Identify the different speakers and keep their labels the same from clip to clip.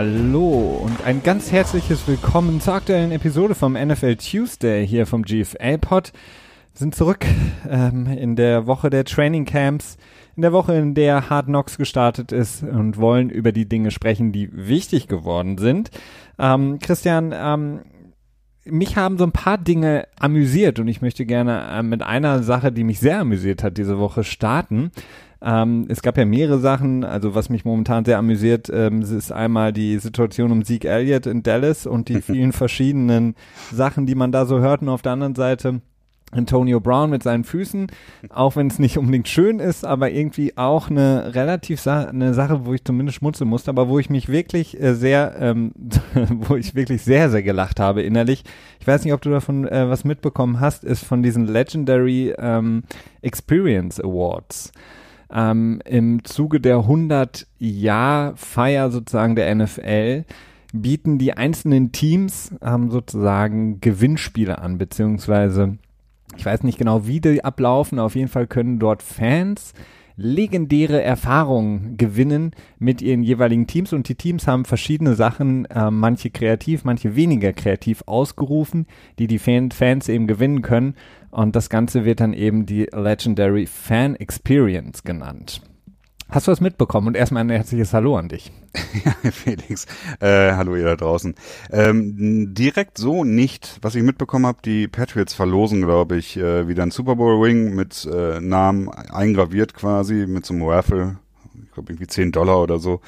Speaker 1: Hallo und ein ganz herzliches Willkommen zur aktuellen Episode vom NFL Tuesday hier vom GFL Pod. Wir sind zurück ähm, in der Woche der Training Camps, in der Woche, in der Hard Knocks gestartet ist und wollen über die Dinge sprechen, die wichtig geworden sind. Ähm, Christian, ähm, mich haben so ein paar Dinge amüsiert und ich möchte gerne äh, mit einer Sache, die mich sehr amüsiert hat, diese Woche starten. Ähm, es gab ja mehrere Sachen, also was mich momentan sehr amüsiert, ähm, ist einmal die Situation um Zeke Elliott in Dallas und die vielen verschiedenen Sachen, die man da so hört. Und auf der anderen Seite Antonio Brown mit seinen Füßen, auch wenn es nicht unbedingt schön ist, aber irgendwie auch eine relativ sa eine Sache, wo ich zumindest schmunzeln musste, aber wo ich mich wirklich äh, sehr, ähm, wo ich wirklich sehr, sehr gelacht habe innerlich. Ich weiß nicht, ob du davon äh, was mitbekommen hast, ist von diesen Legendary ähm, Experience Awards. Ähm, Im Zuge der 100-Jahr-Feier sozusagen der NFL bieten die einzelnen Teams ähm, sozusagen Gewinnspiele an, beziehungsweise ich weiß nicht genau, wie die ablaufen. Auf jeden Fall können dort Fans legendäre Erfahrungen gewinnen mit ihren jeweiligen Teams und die Teams haben verschiedene Sachen, äh, manche kreativ, manche weniger kreativ ausgerufen, die die Fan Fans eben gewinnen können und das Ganze wird dann eben die Legendary Fan Experience genannt. Hast du was mitbekommen? Und erstmal ein herzliches Hallo an dich.
Speaker 2: Ja, Felix. Äh, hallo ihr da draußen. Ähm, direkt so nicht. Was ich mitbekommen habe, die Patriots verlosen, glaube ich, äh, wieder ein Super Bowl Ring mit äh, Namen eingraviert quasi, mit so einem Raffle. Ich glaube irgendwie 10 Dollar oder so.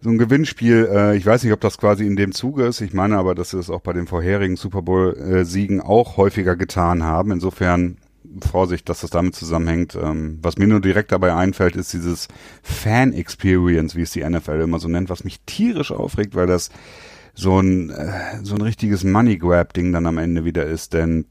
Speaker 2: So ein Gewinnspiel, äh, ich weiß nicht, ob das quasi in dem Zuge ist. Ich meine aber, dass sie das auch bei den vorherigen Super Bowl-Siegen auch häufiger getan haben. Insofern Vorsicht, dass das damit zusammenhängt. Ähm, was mir nur direkt dabei einfällt, ist dieses Fan-Experience, wie es die NFL immer so nennt, was mich tierisch aufregt, weil das so ein, äh, so ein richtiges Money-Grab-Ding dann am Ende wieder ist. Denn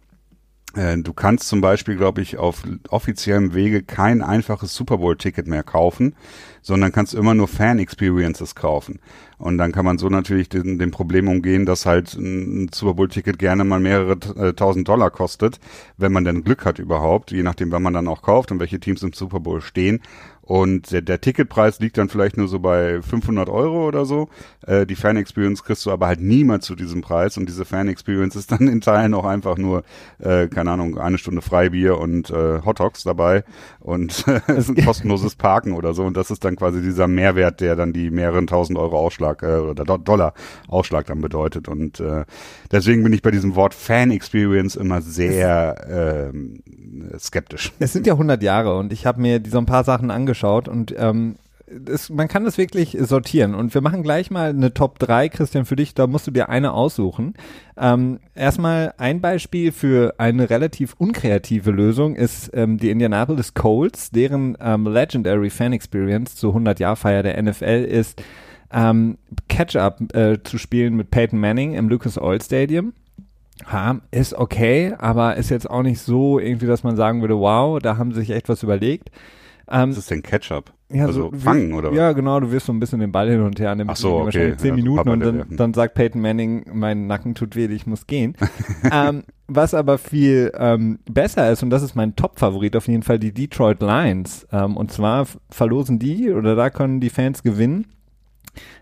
Speaker 2: du kannst zum Beispiel, glaube ich, auf offiziellem Wege kein einfaches Super Bowl-Ticket mehr kaufen, sondern kannst immer nur Fan-Experiences kaufen. Und dann kann man so natürlich den, dem Problem umgehen, dass halt ein Super Bowl-Ticket gerne mal mehrere äh, tausend Dollar kostet, wenn man denn Glück hat überhaupt, je nachdem, wann man dann auch kauft und welche Teams im Super Bowl stehen. Und der, der Ticketpreis liegt dann vielleicht nur so bei 500 Euro oder so. Äh, die Fan-Experience kriegst du aber halt niemals zu diesem Preis. Und diese Fan-Experience ist dann in Teilen auch einfach nur, äh, keine Ahnung, eine Stunde Freibier und äh, Hot Dogs dabei und äh, ein kostenloses Parken oder so. Und das ist dann quasi dieser Mehrwert, der dann die mehreren tausend Euro Ausschlag äh, oder Dollar Ausschlag dann bedeutet. Und äh, deswegen bin ich bei diesem Wort Fan-Experience immer sehr äh, skeptisch.
Speaker 1: Es sind ja 100 Jahre und ich habe mir so ein paar Sachen angeschaut und ähm, das, man kann das wirklich sortieren. Und wir machen gleich mal eine Top 3, Christian, für dich. Da musst du dir eine aussuchen. Ähm, erstmal ein Beispiel für eine relativ unkreative Lösung ist ähm, die Indianapolis Colts, deren ähm, Legendary Fan Experience zur 100-Jahr-Feier der NFL ist, ähm, Catch-up äh, zu spielen mit Peyton Manning im Lucas Oil Stadium. Ha, ist okay, aber ist jetzt auch nicht so irgendwie, dass man sagen würde, wow, da haben sie sich echt was überlegt.
Speaker 2: Ähm, was ist denn Ketchup?
Speaker 1: Ja, also so fangen oder was? Ja, genau, du wirst so ein bisschen den Ball hin und her an
Speaker 2: Ach so, okay.
Speaker 1: zehn ja, Minuten und dann, dann, sagt Peyton Manning, mein Nacken tut weh, ich muss gehen. ähm, was aber viel ähm, besser ist, und das ist mein Top-Favorit auf jeden Fall, die Detroit Lions. Ähm, und zwar verlosen die, oder da können die Fans gewinnen.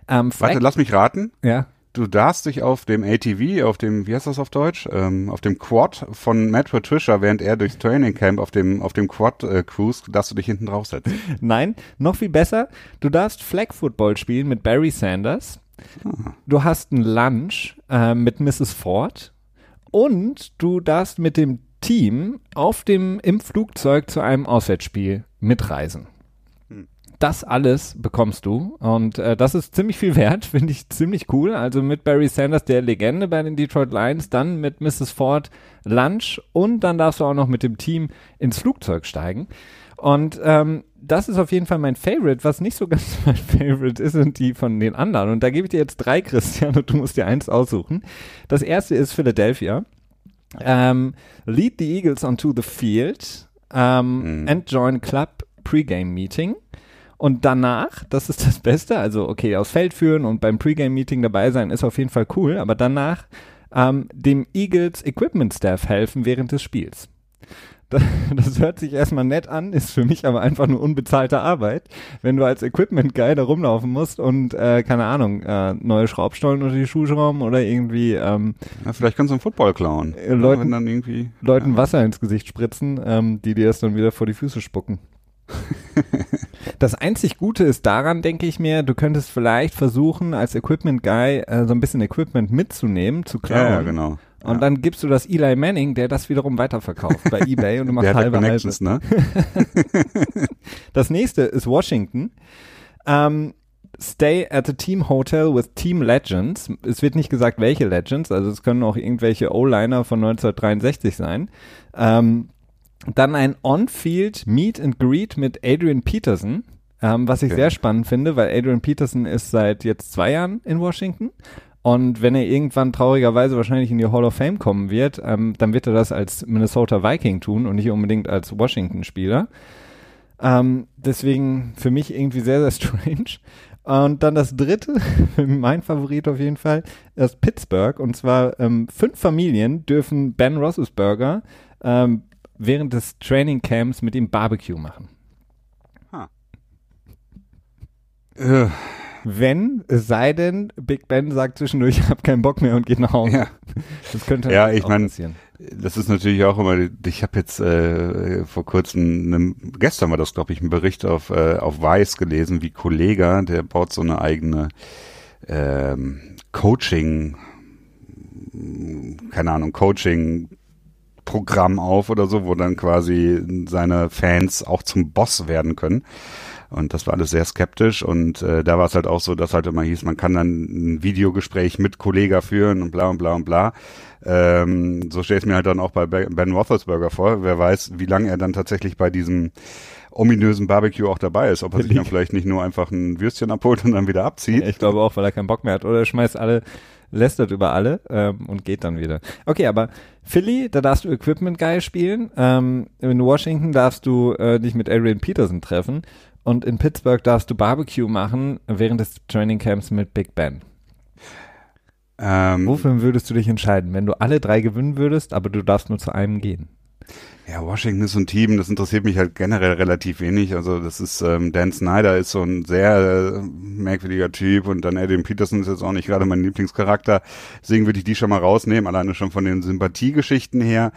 Speaker 2: Ähm, Warte, lass mich raten.
Speaker 1: Ja
Speaker 2: du darfst dich auf dem ATV, auf dem, wie heißt das auf Deutsch, ähm, auf dem Quad von Matt Patricia, während er durchs Training Camp auf dem, auf dem Quad äh, cruise, darfst du dich hinten draufsetzen.
Speaker 1: Nein, noch viel besser, du darfst Flag Football spielen mit Barry Sanders. Ah. Du hast ein Lunch äh, mit Mrs. Ford und du darfst mit dem Team auf dem, im Flugzeug zu einem Auswärtsspiel mitreisen das alles bekommst du. Und äh, das ist ziemlich viel wert, finde ich ziemlich cool. Also mit Barry Sanders, der Legende bei den Detroit Lions, dann mit Mrs. Ford Lunch und dann darfst du auch noch mit dem Team ins Flugzeug steigen. Und ähm, das ist auf jeden Fall mein Favorite. Was nicht so ganz mein Favorite ist, sind die von den anderen. Und da gebe ich dir jetzt drei, Christian, und du musst dir eins aussuchen. Das erste ist Philadelphia. Ähm, lead the Eagles onto the field um, mhm. and join club pregame meeting. Und danach, das ist das Beste, also okay, aufs Feld führen und beim Pre-Game-Meeting dabei sein ist auf jeden Fall cool, aber danach ähm, dem Eagles Equipment Staff helfen während des Spiels. Das, das hört sich erstmal nett an, ist für mich aber einfach nur unbezahlte Arbeit, wenn du als Equipment-Guy da rumlaufen musst und, äh, keine Ahnung, äh, neue Schraubstollen unter die Schuhe schrauben oder irgendwie ähm,
Speaker 2: Ja, vielleicht kannst du einen Football klauen.
Speaker 1: Äh, Leuten-
Speaker 2: dann irgendwie.
Speaker 1: Leuten Wasser ins Gesicht spritzen, ähm, die dir es dann wieder vor die Füße spucken. das einzig Gute ist daran, denke ich mir, du könntest vielleicht versuchen, als Equipment Guy äh, so ein bisschen Equipment mitzunehmen, zu klauen.
Speaker 2: Ja, ja, genau.
Speaker 1: Und dann gibst du das Eli Manning, der das wiederum weiterverkauft bei eBay und du machst
Speaker 2: Der ja
Speaker 1: halbe halbe.
Speaker 2: Connections, ne?
Speaker 1: Das nächste ist Washington. Ähm, stay at the team hotel with team legends. Es wird nicht gesagt, welche Legends, also es können auch irgendwelche O-Liner von 1963 sein. Ähm, dann ein On-Field Meet and Greet mit Adrian Peterson, ähm, was ich
Speaker 2: Okay.
Speaker 1: sehr spannend finde, weil Adrian Peterson ist seit jetzt zwei Jahren in Washington. Und wenn er irgendwann traurigerweise wahrscheinlich in die Hall of Fame kommen wird, ähm, dann wird er das als Minnesota Viking tun und nicht unbedingt als Washington-Spieler. Ähm, deswegen für mich irgendwie sehr, sehr strange. Und dann das dritte, mein Favorit auf jeden Fall, ist Pittsburgh. Und zwar ähm, fünf Familien dürfen Ben Roethlisberger ähm, während des Training Camps mit ihm Barbecue machen.
Speaker 2: Äh,
Speaker 1: Wenn, es sei denn, Big Ben sagt zwischendurch, ich habe keinen Bock mehr und geht nach Hause.
Speaker 2: ja.
Speaker 1: Das könnte
Speaker 2: Ja, ich
Speaker 1: auch
Speaker 2: mein,
Speaker 1: passieren.
Speaker 2: Das ist natürlich auch immer, ich habe jetzt äh, vor kurzem, einem, gestern war das glaube ich, ein Bericht auf, äh, auf Weiß gelesen, wie Kollega, der baut so eine eigene ähm, Coaching, keine Ahnung, Coaching Programm auf oder so, wo dann quasi seine Fans auch zum Boss werden können. Und das war alles sehr skeptisch und äh, da war es halt auch so, dass halt immer hieß, man kann dann ein Videogespräch mit Kollega führen und bla und bla und bla. Ähm, so stelle ich mir halt dann auch bei Be- Ben Roethlisberger vor. Wer weiß, wie lange er dann tatsächlich bei diesem ominösen Barbecue auch dabei ist. Ob er sich dann vielleicht nicht nur einfach ein Würstchen abholt und dann wieder abzieht.
Speaker 1: Ich glaube auch, weil er keinen Bock mehr hat. Oder er schmeißt alle, lästert über alle ähm, und geht dann wieder. Okay, aber Philly, da darfst du Equipment Guy spielen. Ähm, in Washington darfst du äh, dich mit Adrian Peterson treffen. Und in Pittsburgh darfst du Barbecue machen während des Training Camps mit Big Ben.
Speaker 2: Ähm,
Speaker 1: Wofür würdest du dich entscheiden, wenn du alle drei gewinnen würdest, aber du darfst nur zu einem gehen?
Speaker 2: Ja, Washington ist so ein Team, das interessiert mich halt generell relativ wenig. Also das ist, ähm, Dan Snyder ist so ein sehr äh, merkwürdiger Typ und dann Adrian Peterson ist jetzt auch nicht gerade mein Lieblingscharakter. Deswegen würde ich die schon mal rausnehmen, alleine schon von den Sympathiegeschichten her.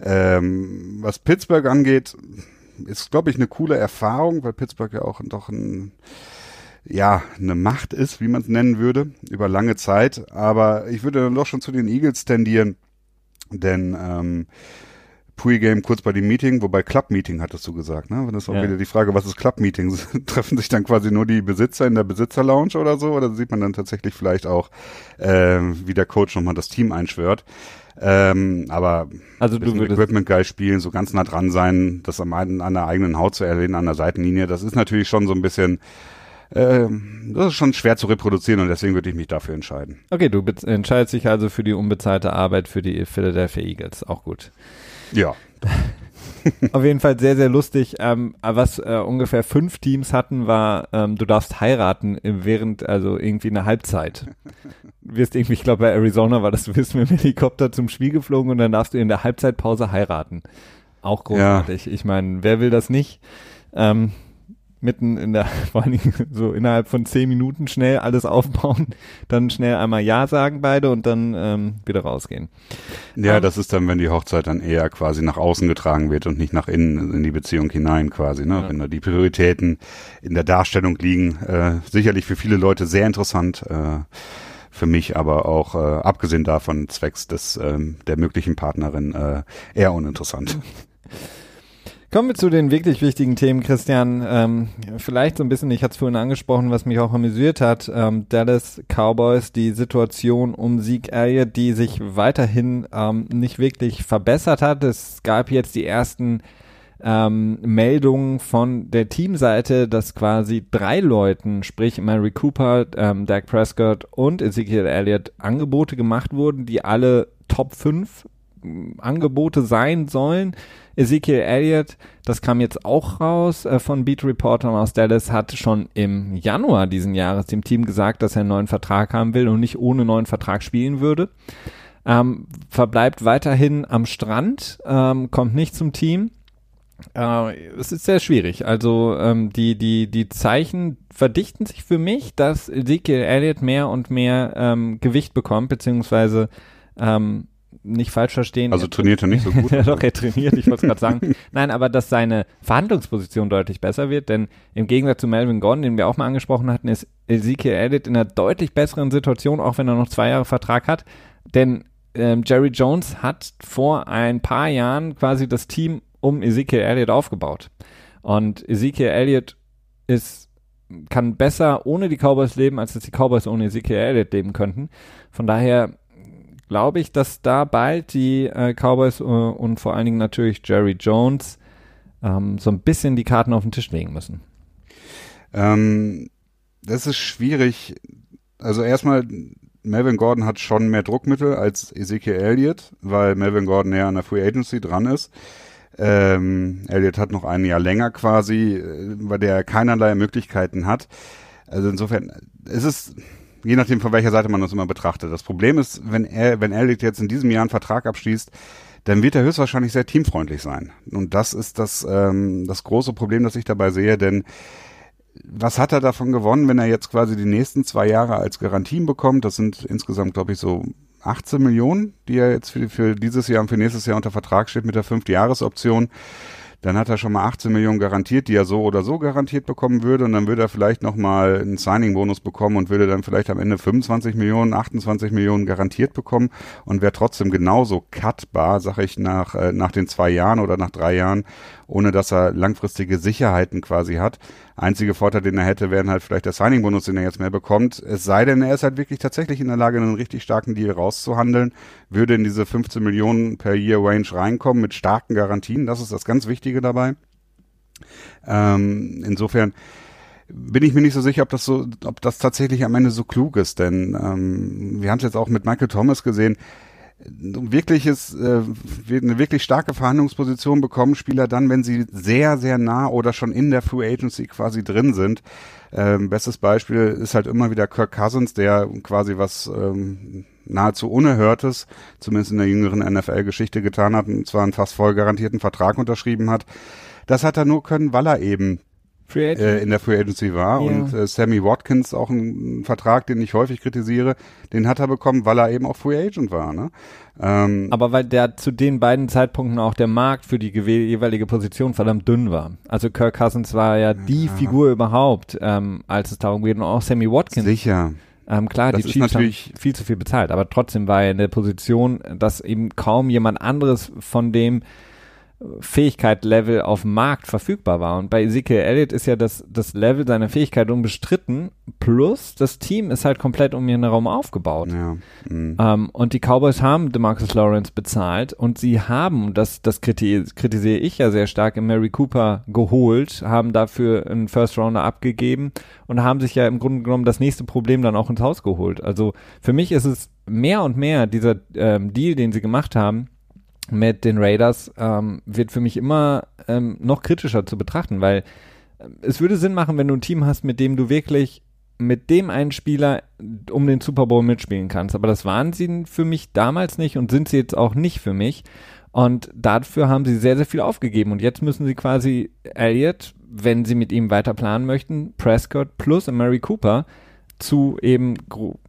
Speaker 2: Ähm, was Pittsburgh angeht, ist, glaube ich, eine coole Erfahrung, weil Pittsburgh ja auch doch ein ja, eine Macht ist, wie man es nennen würde, über lange Zeit. Aber ich würde dann doch schon zu den Eagles tendieren, denn ähm, Pre-Game kurz bei dem Meeting, wobei Club-Meeting hattest du gesagt, ne? Das ist auch
Speaker 1: Ja.
Speaker 2: wieder die Frage, was ist Club-Meeting? Treffen sich dann quasi nur die Besitzer in der Besitzer-Lounge oder so? Oder sieht man dann tatsächlich vielleicht auch, ähm, wie der Coach nochmal das Team einschwört? Ähm, aber
Speaker 1: Also
Speaker 2: du
Speaker 1: würdest,
Speaker 2: Equipment Guy spielen, so ganz nah dran sein, das am, einen- an der eigenen Haut zu erleben, an der Seitenlinie, das ist natürlich schon so ein bisschen, ähm, das ist schon schwer zu reproduzieren und deswegen würde ich mich dafür entscheiden.
Speaker 1: okay, du entscheidest dich also für die unbezahlte Arbeit für die Philadelphia Eagles. Auch gut.
Speaker 2: Ja.
Speaker 1: Auf jeden Fall sehr, sehr lustig. Ähm, was äh, ungefähr fünf Teams hatten, war, ähm, du darfst heiraten während, also irgendwie eine Halbzeit. Du wirst irgendwie, ich glaube bei Arizona war das, du wirst mit dem Helikopter zum Spiel geflogen und dann darfst du in der Halbzeitpause heiraten. Auch großartig. Ich meine, wer will das nicht? Ähm, mitten in der, vor allen Dingen so innerhalb von zehn Minuten schnell alles aufbauen, dann schnell einmal Ja sagen beide und dann ähm, wieder rausgehen.
Speaker 2: Ja,
Speaker 1: Ähm,
Speaker 2: das ist dann, wenn die Hochzeit dann eher quasi nach außen getragen wird und nicht nach innen in die Beziehung hinein quasi, ne?
Speaker 1: Ja.
Speaker 2: Wenn da die Prioritäten in der Darstellung liegen. Äh, sicherlich für viele Leute sehr interessant, äh, für mich aber auch, äh, abgesehen davon, zwecks des ähm, der möglichen Partnerin, äh, eher uninteressant.
Speaker 1: Kommen wir zu den wirklich wichtigen Themen, Christian. Ähm, vielleicht so ein bisschen, ich hatte es vorhin angesprochen, was mich auch amüsiert hat. Ähm, Dallas Cowboys, die Situation um Zeke Elliott, die sich weiterhin ähm, nicht wirklich verbessert hat. Es gab jetzt die ersten ähm, Meldungen von der Teamseite, dass quasi drei Leuten, sprich Mary Cooper, ähm, Dak Prescott und Ezekiel Elliott Angebote gemacht wurden, die alle Top 5 Angebote sein sollen. Ezekiel Elliott, das kam jetzt auch raus äh, von Beat Reportern aus Dallas, hat schon im Januar diesen Jahres dem Team gesagt, dass er einen neuen Vertrag haben will und nicht ohne neuen Vertrag spielen würde. ähm, verbleibt weiterhin am Strand, ähm, kommt nicht zum Team. Äh, es ist sehr schwierig. Also ähm, die, die, die Zeichen verdichten sich für mich, dass Ezekiel Elliott mehr und mehr ähm, Gewicht bekommt, beziehungsweise ähm, nicht falsch verstehen.
Speaker 2: Also trainiert er nicht so gut.
Speaker 1: ja, doch, er trainiert, ich wollte es gerade sagen. Nein, aber dass seine Verhandlungsposition deutlich besser wird, denn im Gegensatz zu Melvin Gordon, den wir auch mal angesprochen hatten, ist Ezekiel Elliott in einer deutlich besseren Situation, auch wenn er noch zwei Jahre Vertrag hat. Denn ähm, Jerry Jones hat vor ein paar Jahren quasi das Team um Ezekiel Elliott aufgebaut. Und Ezekiel Elliott ist, kann besser ohne die Cowboys leben, als dass die Cowboys ohne Ezekiel Elliott leben könnten. Von daher glaube ich, dass da bald die äh, Cowboys äh, und vor allen Dingen natürlich Jerry Jones ähm, so ein bisschen die Karten auf den Tisch legen müssen.
Speaker 2: Ähm, das ist schwierig. Also erstmal, Melvin Gordon hat schon mehr Druckmittel als Ezekiel Elliott, weil Melvin Gordon näher an der Free Agency dran ist. Ähm, Elliott hat noch ein Jahr länger quasi, äh, bei der er keinerlei Möglichkeiten hat. Also insofern, es ist, je nachdem von welcher Seite man das immer betrachtet. Das Problem ist, wenn er, wenn Elliott jetzt in diesem Jahr einen Vertrag abschließt, dann wird er höchstwahrscheinlich sehr teamfreundlich sein. Und das ist das, ähm, das große Problem, das ich dabei sehe, denn was hat er davon gewonnen, wenn er jetzt quasi die nächsten zwei Jahre als Garantien bekommt? Das sind insgesamt, glaube ich, so 18 Millionen, die er jetzt für, für dieses Jahr und für nächstes Jahr unter Vertrag steht mit der fünfte Jahresoption dann hat er schon mal 18 Millionen garantiert, die er so oder so garantiert bekommen würde. Und dann würde er vielleicht nochmal einen Signing-Bonus bekommen und würde dann vielleicht am Ende 25 Millionen, 28 Millionen garantiert bekommen und wäre trotzdem genauso cutbar, sag ich, nach, äh, nach den zwei Jahren oder nach drei Jahren, ohne dass er langfristige Sicherheiten quasi hat. Einzige Vorteil, den er hätte, wären halt vielleicht der Signing-Bonus, den er jetzt mehr bekommt. Es sei denn, er ist halt wirklich tatsächlich in der Lage, einen richtig starken Deal rauszuhandeln, würde in diese 15 Millionen per Year Range reinkommen mit starken Garantien. Das ist das ganz Wichtige dabei. Ähm, insofern bin ich mir nicht so sicher, ob das so, ob das tatsächlich am Ende so klug ist, denn ähm, wir haben es jetzt auch mit Michael Thomas gesehen wirkliches, äh, eine wirklich starke Verhandlungsposition bekommen Spieler dann, wenn sie sehr, sehr nah oder schon in der Free Agency quasi drin sind. Ähm, bestes Beispiel ist halt immer wieder Kirk Cousins, der quasi was ähm, nahezu Unerhörtes, zumindest in der jüngeren NFL-Geschichte getan hat, und zwar einen fast voll garantierten Vertrag unterschrieben hat. Das hat er nur können, weil er eben äh, in der Free Agency war. Ja. Und äh, Sammy Watkins, auch ein, ein, Vertrag, den ich häufig kritisiere, den hat er bekommen, weil er eben auch Free Agent war. Ne?
Speaker 1: Ähm, Aber weil der zu den beiden Zeitpunkten auch der Markt für die jeweilige Position verdammt dünn war. Also Kirk Cousins war ja die ja. Figur überhaupt, ähm, als es darum geht. Und auch Sammy Watkins.
Speaker 2: Sicher.
Speaker 1: Ähm, klar, das die Chiefs haben viel zu viel bezahlt, aber trotzdem war er in der Position, dass eben kaum jemand anderes von dem Fähigkeit-Level auf dem Markt verfügbar war. Und bei Ezekiel Elliott ist ja das, das Level seiner Fähigkeit unbestritten, plus das Team ist halt komplett um ihren Raum aufgebaut. Ja. Mhm. Ähm, und die Cowboys haben DeMarcus Lawrence bezahlt und sie haben, das, das kritisiere ich ja sehr stark, Mary Cooper geholt, haben dafür einen First Rounder abgegeben und haben sich ja im Grunde genommen das nächste Problem dann auch ins Haus geholt. Also für mich ist es mehr und mehr dieser ähm, Deal, den sie gemacht haben, mit den Raiders ähm, wird für mich immer ähm, noch kritischer zu betrachten, weil äh, es würde Sinn machen, wenn du ein Team hast, mit dem du wirklich mit dem einen Spieler um den Super Bowl mitspielen kannst. Aber das waren sie für mich damals nicht und sind sie jetzt auch nicht für mich. Und dafür haben sie sehr, sehr viel aufgegeben. Und jetzt müssen sie quasi Elliott, wenn sie mit ihm weiter planen möchten, Prescott plus Mary Cooper zu eben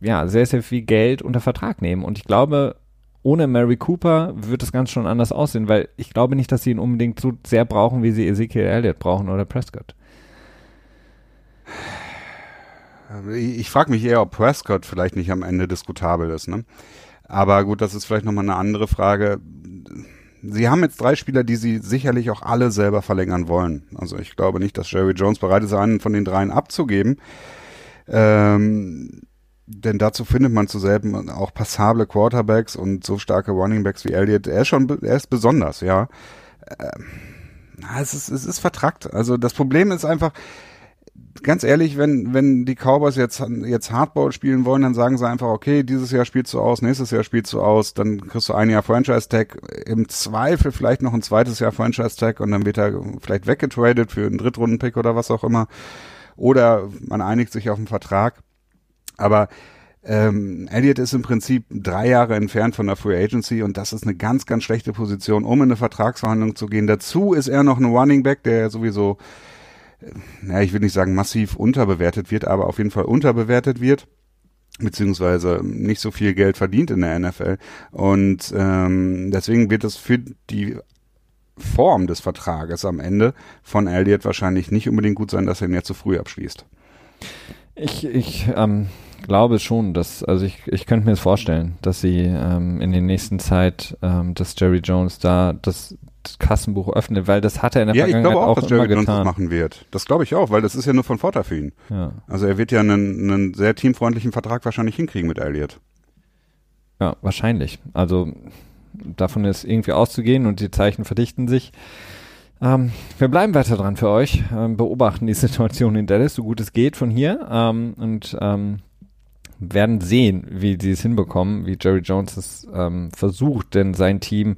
Speaker 1: ja, sehr, sehr viel Geld unter Vertrag nehmen. Und ich glaube, ohne Mary Cooper wird es ganz schon anders aussehen, weil ich glaube nicht, dass sie ihn unbedingt so sehr brauchen, wie sie Ezekiel Elliott brauchen oder Prescott.
Speaker 2: Ich frage mich eher, ob Prescott vielleicht nicht am Ende diskutabel ist. Ne? Aber gut, das ist vielleicht nochmal eine andere Frage. Sie haben jetzt drei Spieler, die sie sicherlich auch alle selber verlängern wollen. Also ich glaube nicht, dass Jerry Jones bereit ist, einen von den dreien abzugeben. Ähm, denn dazu findet man zu selten auch passable Quarterbacks und so starke Runningbacks wie Elliott. Er ist schon, er ist besonders, ja. Ähm, es ist, es ist vertrackt. Also das Problem ist einfach, ganz ehrlich, wenn, wenn die Cowboys jetzt, jetzt Hardball spielen wollen, dann sagen sie einfach, okay, dieses Jahr spielst du aus, nächstes Jahr spielst du aus, dann kriegst du ein Jahr Franchise-Tag, im Zweifel vielleicht noch ein zweites Jahr Franchise-Tag und dann wird er vielleicht weggetradet für einen Drittrunden-Pick oder was auch immer. Oder man einigt sich auf einen Vertrag. Aber ähm, Elliott ist im Prinzip drei Jahre entfernt von der Free Agency und das ist eine ganz, ganz schlechte Position, um in eine Vertragsverhandlung zu gehen. Dazu ist er noch ein Running Back, der sowieso, äh, naja, ich will nicht sagen massiv unterbewertet wird, aber auf jeden Fall unterbewertet wird beziehungsweise nicht so viel Geld verdient in der NFL. Und ähm, deswegen wird es für die Form des Vertrages am Ende von Elliott wahrscheinlich nicht unbedingt gut sein, dass er ihn jetzt zu früh abschließt.
Speaker 1: Ich, ich ähm, glaube schon, dass, also ich, ich könnte mir das vorstellen, dass sie ähm, in der nächsten Zeit, ähm, dass Jerry Jones da das, das Kassenbuch öffnet, weil das hat er in der
Speaker 2: ja,
Speaker 1: Vergangenheit
Speaker 2: ich glaube auch,
Speaker 1: auch
Speaker 2: dass Jerry Jones
Speaker 1: getan.
Speaker 2: das machen wird. Das glaube ich auch, weil das ist ja nur von Vorteil für ihn.
Speaker 1: Ja.
Speaker 2: Also er wird ja einen, einen sehr teamfreundlichen Vertrag wahrscheinlich hinkriegen mit Elliott.
Speaker 1: ja, wahrscheinlich. Also davon ist irgendwie auszugehen und die Zeichen verdichten sich. Ähm, wir bleiben weiter dran für euch, ähm, beobachten die Situation in Dallas, so gut es geht von hier ähm, und ähm, werden sehen, wie sie es hinbekommen, wie Jerry Jones es ähm, versucht, denn sein Team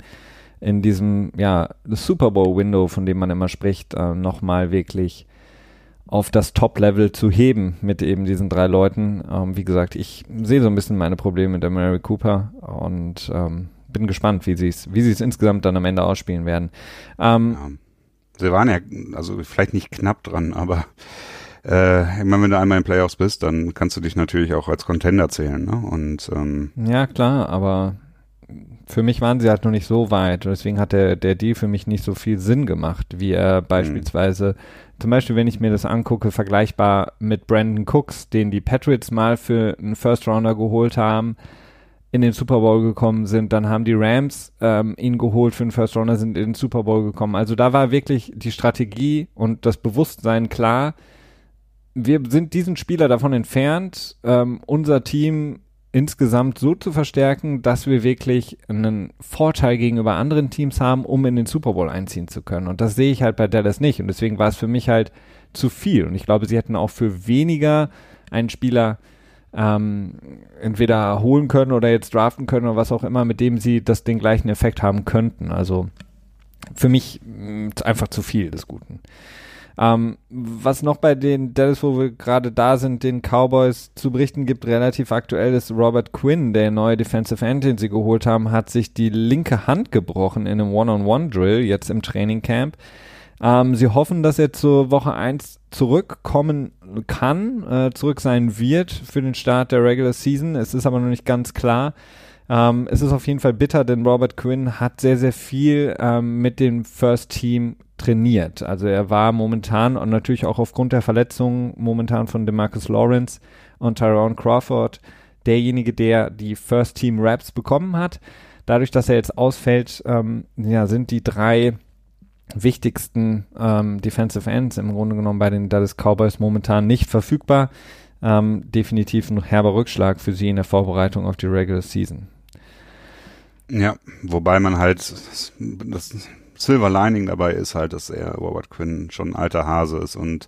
Speaker 1: in diesem ja Super Bowl Window, von dem man immer spricht, äh, nochmal wirklich auf das Top-Level zu heben mit eben diesen drei Leuten. Ähm, wie gesagt, ich sehe so ein bisschen meine Probleme mit der Mary Cooper und ähm, bin gespannt, wie sie es, wie sie es insgesamt dann am Ende ausspielen werden. Ähm,
Speaker 2: Ja. Sie waren ja, also vielleicht nicht knapp dran, aber äh, ich meine, wenn du einmal in Playoffs bist, dann kannst du dich natürlich auch als Contender zählen. Ne? Und ähm,
Speaker 1: Ja, klar, aber für mich waren sie halt noch nicht so weit. Und deswegen hat der, der Deal für mich nicht so viel Sinn gemacht, wie er beispielsweise, zum Beispiel, wenn ich mir das angucke, vergleichbar mit Brandon Cooks, den die Patriots mal für einen First Rounder geholt haben, in den Super Bowl gekommen sind, dann haben die Rams ähm, ihn geholt für einen First Rounder, sind in den Super Bowl gekommen. Also da war wirklich die Strategie und das Bewusstsein klar, wir sind diesen Spieler davon entfernt, ähm, unser Team insgesamt so zu verstärken, dass wir wirklich einen Vorteil gegenüber anderen Teams haben, um in den Super Bowl einziehen zu können. Und das sehe ich halt bei Dallas nicht. Und deswegen war es für mich halt zu viel. Und ich glaube, sie hätten auch für weniger einen Spieler ähm, entweder holen können oder jetzt draften können oder was auch immer, mit dem sie das den gleichen Effekt haben könnten. Also für mich mh, einfach zu viel des Guten. Ähm, was noch bei den Dallas, wo wir gerade da sind, den Cowboys zu berichten gibt, relativ aktuell ist Robert Quinn, der neue Defensive End, den sie geholt haben, hat sich die linke Hand gebrochen in einem One-on-One-Drill jetzt im Training Camp. Ähm, sie hoffen, dass er zur Woche 1 zurückkommen kann, äh, zurück sein wird für den Start der Regular Season. Es ist aber noch nicht ganz klar. Ähm, es ist auf jeden Fall bitter, denn Robert Quinn hat sehr, sehr viel ähm, mit dem First Team trainiert. Also er war momentan und natürlich auch aufgrund der Verletzungen momentan von DeMarcus Lawrence und Tyrone Crawford derjenige, der die First Team Raps bekommen hat. Dadurch, dass er jetzt ausfällt, ähm, ja, sind die drei wichtigsten ähm, Defensive Ends im Grunde genommen bei den Dallas Cowboys momentan nicht verfügbar. Ähm, definitiv ein herber Rückschlag für sie in der Vorbereitung auf die Regular Season.
Speaker 2: Ja, wobei man halt das Silver Lining dabei ist halt, dass er Robert Quinn schon ein alter Hase ist und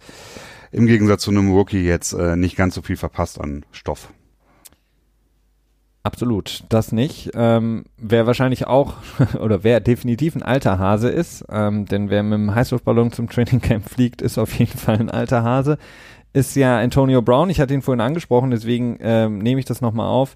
Speaker 2: im Gegensatz zu einem Rookie jetzt äh, nicht ganz so viel verpasst an Stoff.
Speaker 1: Absolut, das nicht. Ähm, wer wahrscheinlich auch oder wer definitiv ein alter Hase ist, ähm, denn wer mit dem Heißluftballon zum Trainingcamp fliegt, ist auf jeden Fall ein alter Hase, ist ja Antonio Brown. Ich hatte ihn vorhin angesprochen, deswegen ähm, nehme ich das nochmal auf.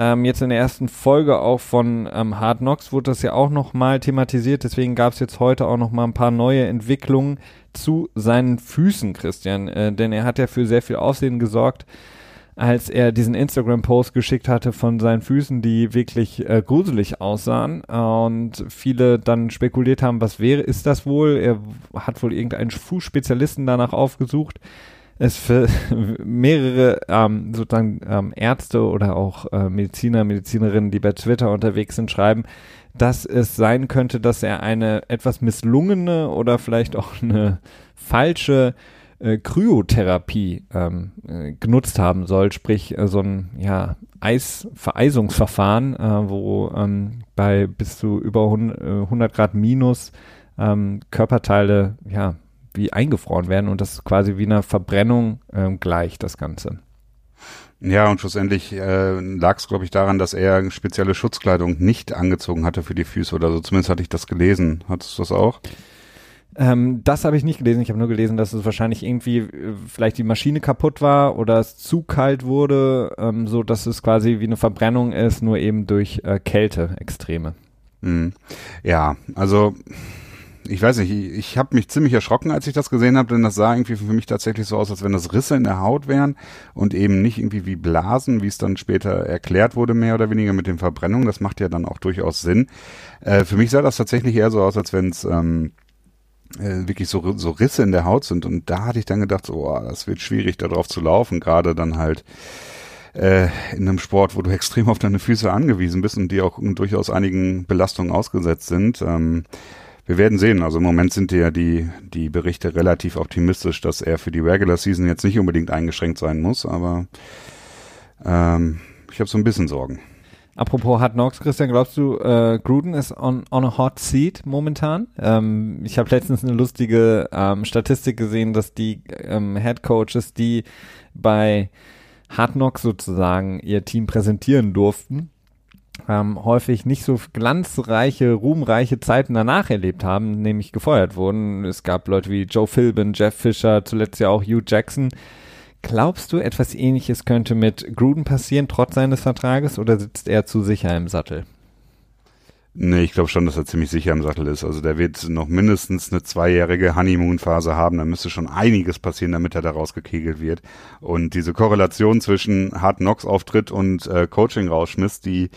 Speaker 1: Ähm, jetzt in der ersten Folge auch von ähm, Hard Knocks wurde das ja auch nochmal thematisiert, deswegen gab es jetzt heute auch nochmal ein paar neue Entwicklungen zu seinen Füßen, Christian, äh, denn er hat ja für sehr viel Aufsehen gesorgt als er diesen Instagram-Post geschickt hatte von seinen Füßen, die wirklich äh, gruselig aussahen und viele dann spekuliert haben, was wäre, ist das wohl? Er hat wohl irgendeinen Fußspezialisten danach aufgesucht. Es für mehrere ähm, sozusagen ähm, Ärzte oder auch äh, Mediziner, Medizinerinnen, die bei Twitter unterwegs sind, schreiben, dass es sein könnte, dass er eine etwas misslungene oder vielleicht auch eine falsche äh, Kryotherapie ähm, äh, genutzt haben soll, sprich äh, so ein ja, Eis Vereisungsverfahren, äh, wo ähm, bei bis zu über 100, äh, 100 Grad minus ähm, Körperteile ja wie eingefroren werden und das quasi wie einer Verbrennung ähm, gleicht das Ganze.
Speaker 2: Ja, und schlussendlich äh, lag es, glaube ich, daran, dass er spezielle Schutzkleidung nicht angezogen hatte für die Füße oder so. Zumindest hatte ich das gelesen. Hattest du das auch?
Speaker 1: Ähm, das habe ich nicht gelesen. Ich habe nur gelesen, dass es wahrscheinlich irgendwie äh, vielleicht die Maschine kaputt war oder es zu kalt wurde, ähm, so dass es quasi wie eine Verbrennung ist, nur eben durch äh, Kälte extreme.
Speaker 2: Mhm. Ja, also ich weiß nicht, ich, ich habe mich ziemlich erschrocken, als ich das gesehen habe, denn das sah irgendwie für mich tatsächlich so aus, als wenn das Risse in der Haut wären und eben nicht irgendwie wie Blasen, wie es dann später erklärt wurde, mehr oder weniger mit den Verbrennungen. Das macht ja dann auch durchaus Sinn. Äh, für mich sah das tatsächlich eher so aus, als wenn es ähm, äh, wirklich so, so Risse in der Haut sind. Und da hatte ich dann gedacht, oh, das wird schwierig, da drauf zu laufen, gerade dann halt äh, in einem Sport, wo du extrem auf deine Füße angewiesen bist und die auch durchaus einigen Belastungen ausgesetzt sind. Ähm, wir werden sehen. Also im Moment sind ja die, die Berichte relativ optimistisch, dass er für die Regular Season jetzt nicht unbedingt eingeschränkt sein muss, aber ähm, ich habe so ein bisschen Sorgen.
Speaker 1: Apropos Hard Knocks, Christian, glaubst du, äh, Gruden ist on, on a hot seat momentan? Ähm, ich habe letztens eine lustige ähm, Statistik gesehen, dass die ähm, Head Coaches, die bei Hard Knocks sozusagen ihr Team präsentieren durften, ähm, häufig nicht so glanzreiche, ruhmreiche Zeiten danach erlebt haben, nämlich gefeuert wurden. Es gab Leute wie Joe Philbin, Jeff Fisher, zuletzt ja auch Hugh Jackson. Glaubst du, etwas ähnliches könnte mit Gruden passieren, trotz seines Vertrages, oder sitzt er zu sicher im Sattel?
Speaker 2: Nee, ich glaube schon, dass er ziemlich sicher im Sattel ist. Also der wird noch mindestens eine zweijährige Honeymoon-Phase haben. Da müsste schon einiges passieren, damit er da rausgekegelt wird. Und diese Korrelation zwischen Hard Knocks Auftritt und äh, Coaching-Rauschmiss, die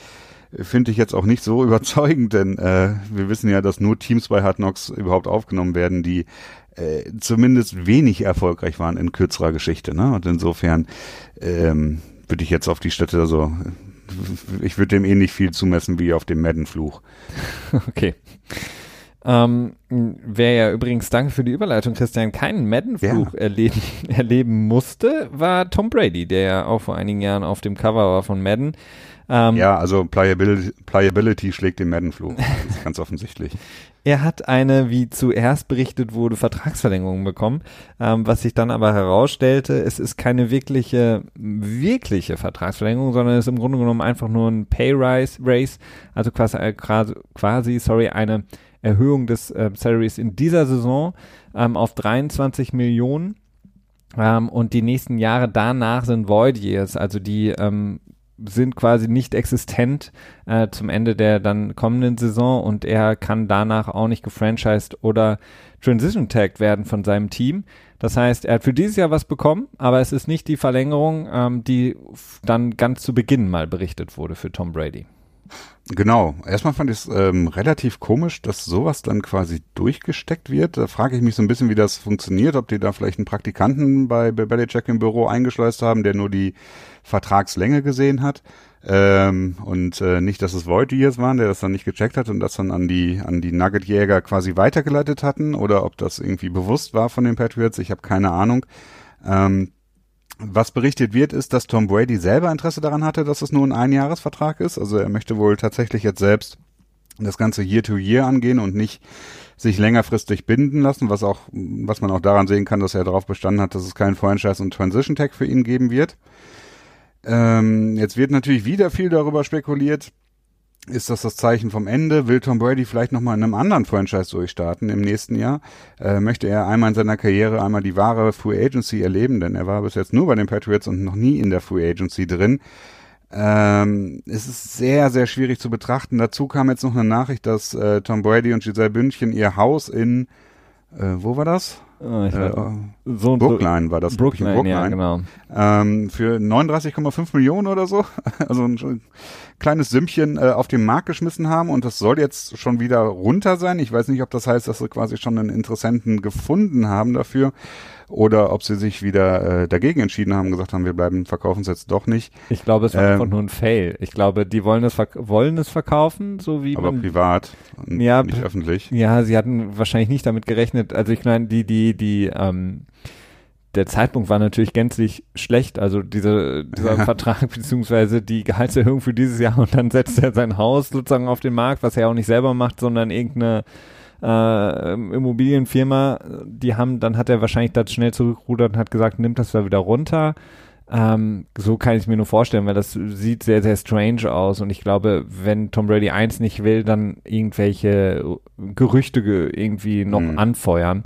Speaker 2: finde ich jetzt auch nicht so überzeugend, denn äh, wir wissen ja, dass nur Teams bei Hard Knocks überhaupt aufgenommen werden, die äh, zumindest wenig erfolgreich waren in kürzerer Geschichte. Ne? Und insofern ähm, würde ich jetzt auf die Städte, also ich würde dem ähnlich viel zumessen wie auf dem Madden-Fluch.
Speaker 1: Okay. Ähm, wer ja übrigens, danke für die Überleitung, Christian, keinen Madden-Fluch ja. erleben, erleben musste, war Tom Brady, der ja auch vor einigen Jahren auf dem Cover war von Madden.
Speaker 2: Ähm, ja, also Pliability, Pliability schlägt den Madden-Fluch. Das ist ganz offensichtlich.
Speaker 1: Er hat eine, wie zuerst berichtet wurde, Vertragsverlängerung bekommen, ähm, was sich dann aber herausstellte, es ist keine wirkliche, wirkliche Vertragsverlängerung, sondern es ist im Grunde genommen einfach nur ein Pay Rise, Race, also quasi, quasi sorry, eine Erhöhung des äh, Salaries in dieser Saison ähm, auf 23 Millionen. Ähm, und die nächsten Jahre danach sind Void Years, also die ähm, sind quasi nicht existent äh, zum Ende der dann kommenden Saison und er kann danach auch nicht gefranchised oder transition tagged werden von seinem Team. Das heißt, er hat für dieses Jahr was bekommen, aber es ist nicht die Verlängerung, ähm, die dann ganz zu Beginn mal berichtet wurde für Tom Brady.
Speaker 2: Genau. Erstmal fand ich es ähm, relativ komisch, dass sowas dann quasi durchgesteckt wird. Da frage ich mich so ein bisschen, wie das funktioniert, ob die da vielleicht einen Praktikanten bei, bei Belichick im Büro eingeschleust haben, der nur die Vertragslänge gesehen hat. Ähm, und äh, nicht, dass es Void Years waren, der das dann nicht gecheckt hat und das dann an die an die Nugget-Jäger quasi weitergeleitet hatten oder ob das irgendwie bewusst war von den Patriots. Ich habe keine Ahnung. Ähm, was berichtet wird, ist, dass Tom Brady selber Interesse daran hatte, dass es nur ein Einjahresvertrag ist. Also er möchte wohl tatsächlich jetzt selbst das ganze Year to Year angehen und nicht sich längerfristig binden lassen, was auch, was man auch daran sehen kann, dass er darauf bestanden hat, dass es keinen Franchise und Transition Tag für ihn geben wird. Ähm, jetzt wird natürlich wieder viel darüber spekuliert, ist das das Zeichen vom Ende? Will Tom Brady vielleicht nochmal in einem anderen Franchise durchstarten im nächsten Jahr? Äh, möchte er einmal in seiner Karriere einmal die wahre Free Agency erleben? Denn er war bis jetzt nur bei den Patriots und noch nie in der Free Agency drin. Ähm, es ist sehr, sehr schwierig zu betrachten. Dazu kam jetzt noch eine Nachricht, dass äh, Tom Brady und Giselle Bündchen ihr Haus in, äh, wo war das? Oh, äh, so Brookline war das.
Speaker 1: Brookline, Brookline. ja, genau.
Speaker 2: Ähm, für 39,5 Millionen oder so. Also ein kleines Sümmchen äh, auf den Markt geschmissen haben und das soll jetzt schon wieder runter sein. Ich weiß nicht, ob das heißt, dass sie quasi schon einen Interessenten gefunden haben dafür oder ob sie sich wieder äh, dagegen entschieden haben, gesagt haben, wir bleiben, verkaufen es jetzt doch nicht.
Speaker 1: Ich glaube, es war ähm, einfach nur ein Fail. Ich glaube, die wollen es, wollen es verkaufen, so wie
Speaker 2: aber
Speaker 1: man,
Speaker 2: privat,
Speaker 1: ja,
Speaker 2: nicht öffentlich.
Speaker 1: Ja, sie hatten wahrscheinlich nicht damit gerechnet. Also ich meine, die, die, die, ähm, der Zeitpunkt war natürlich gänzlich schlecht, also diese, dieser Vertrag beziehungsweise die Gehaltserhöhung für dieses Jahr und dann setzt er sein Haus sozusagen auf den Markt, was er auch nicht selber macht, sondern irgendeine äh, Immobilienfirma, die haben, dann hat er wahrscheinlich das schnell zurückgerudert und hat gesagt, nimmt das da wieder runter. Ähm, so kann ich es mir nur vorstellen, weil das sieht sehr, sehr strange aus. Und ich glaube, wenn Tom Brady eins nicht will, dann irgendwelche Gerüchte irgendwie noch mhm. anfeuern.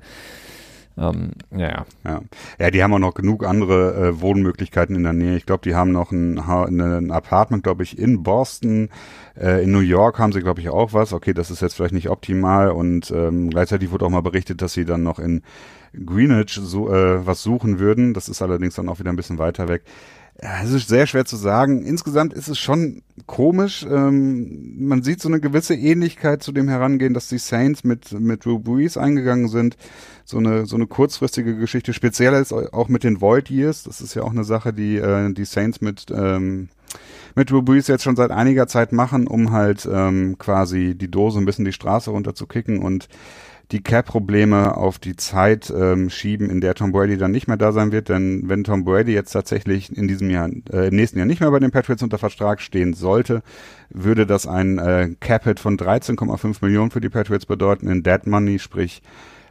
Speaker 1: Ähm, ja,
Speaker 2: ja. Ja, die haben auch noch genug andere äh, Wohnmöglichkeiten in der Nähe. Ich glaube, die haben noch ein, ein Apartment, glaube ich, in Boston. Äh, in New York haben sie, glaube ich, auch was. Okay, das ist jetzt vielleicht nicht optimal. Und ähm, gleichzeitig wurde auch mal berichtet, dass sie dann noch in Greenwich so, äh, was suchen würden. Das ist allerdings dann auch wieder ein bisschen weiter weg. Ja, es ist sehr schwer zu sagen. Insgesamt ist es schon komisch. Ähm, man sieht so eine gewisse Ähnlichkeit zu dem Herangehen, dass die Saints mit, mit Drew Brees eingegangen sind. So eine, so eine kurzfristige Geschichte. Speziell ist auch mit den Void Years. Das ist ja auch eine Sache, die äh, die Saints mit, ähm, mit Drew Brees jetzt schon seit einiger Zeit machen, um halt ähm, quasi die Dose ein bisschen die Straße runter zu kicken und die Cap-Probleme auf die Zeit ähm, schieben, in der Tom Brady dann nicht mehr da sein wird. Denn wenn Tom Brady jetzt tatsächlich in diesem Jahr, äh, im nächsten Jahr nicht mehr bei den Patriots unter Vertrag stehen sollte, würde das ein äh, Cap-Hit von 13,5 Millionen für die Patriots bedeuten in Dead Money, sprich,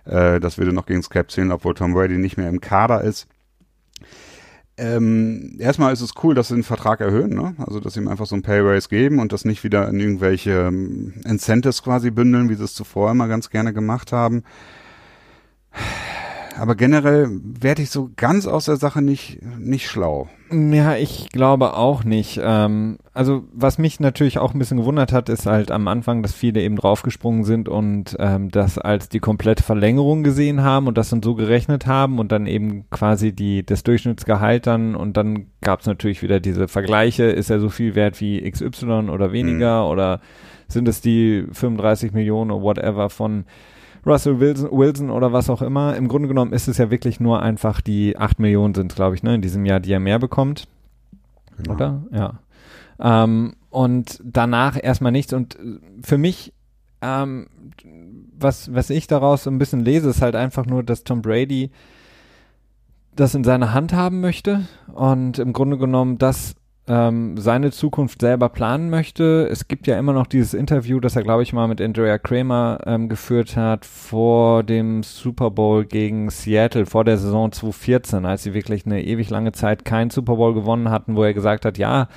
Speaker 2: äh, das würde noch gegen das Cap zählen, obwohl Tom Brady nicht mehr im Kader ist ähm, erstmal ist es cool, dass sie den Vertrag erhöhen, ne? Also dass sie ihm einfach so ein Pay Raise geben und das nicht wieder in irgendwelche ähm, Incentives quasi bündeln, wie sie es zuvor immer ganz gerne gemacht haben aber generell werde ich so ganz aus der Sache nicht, nicht schlau.
Speaker 1: Ja, ich glaube auch nicht. Ähm, also was mich natürlich auch ein bisschen gewundert hat, ist halt am Anfang, dass viele eben draufgesprungen sind und ähm, das als die komplette Verlängerung gesehen haben und das dann so gerechnet haben und dann eben quasi die das Durchschnittsgehalt dann und dann gab es natürlich wieder diese Vergleiche, ist er so viel wert wie XY oder weniger mhm. oder sind es die 35 Millionen oder whatever von Russell Wilson, Wilson oder was auch immer. Im Grunde genommen ist es ja wirklich nur einfach die 8 Millionen sind, glaube ich, ne, in diesem Jahr, die er mehr bekommt. Genau. Oder? Ja. Ähm, und danach erstmal nichts. Und für mich, ähm, was, was ich daraus so ein bisschen lese, ist halt einfach nur, dass Tom Brady das in seiner Hand haben möchte und im Grunde genommen das ähm, seine Zukunft selber planen möchte. Es gibt ja immer noch dieses Interview, das er, glaube ich, mal mit Andrea Kramer ähm, geführt hat vor dem Super Bowl gegen Seattle, vor der Saison 2014, als sie wirklich eine ewig lange Zeit keinen Super Bowl gewonnen hatten, wo er gesagt hat, ja,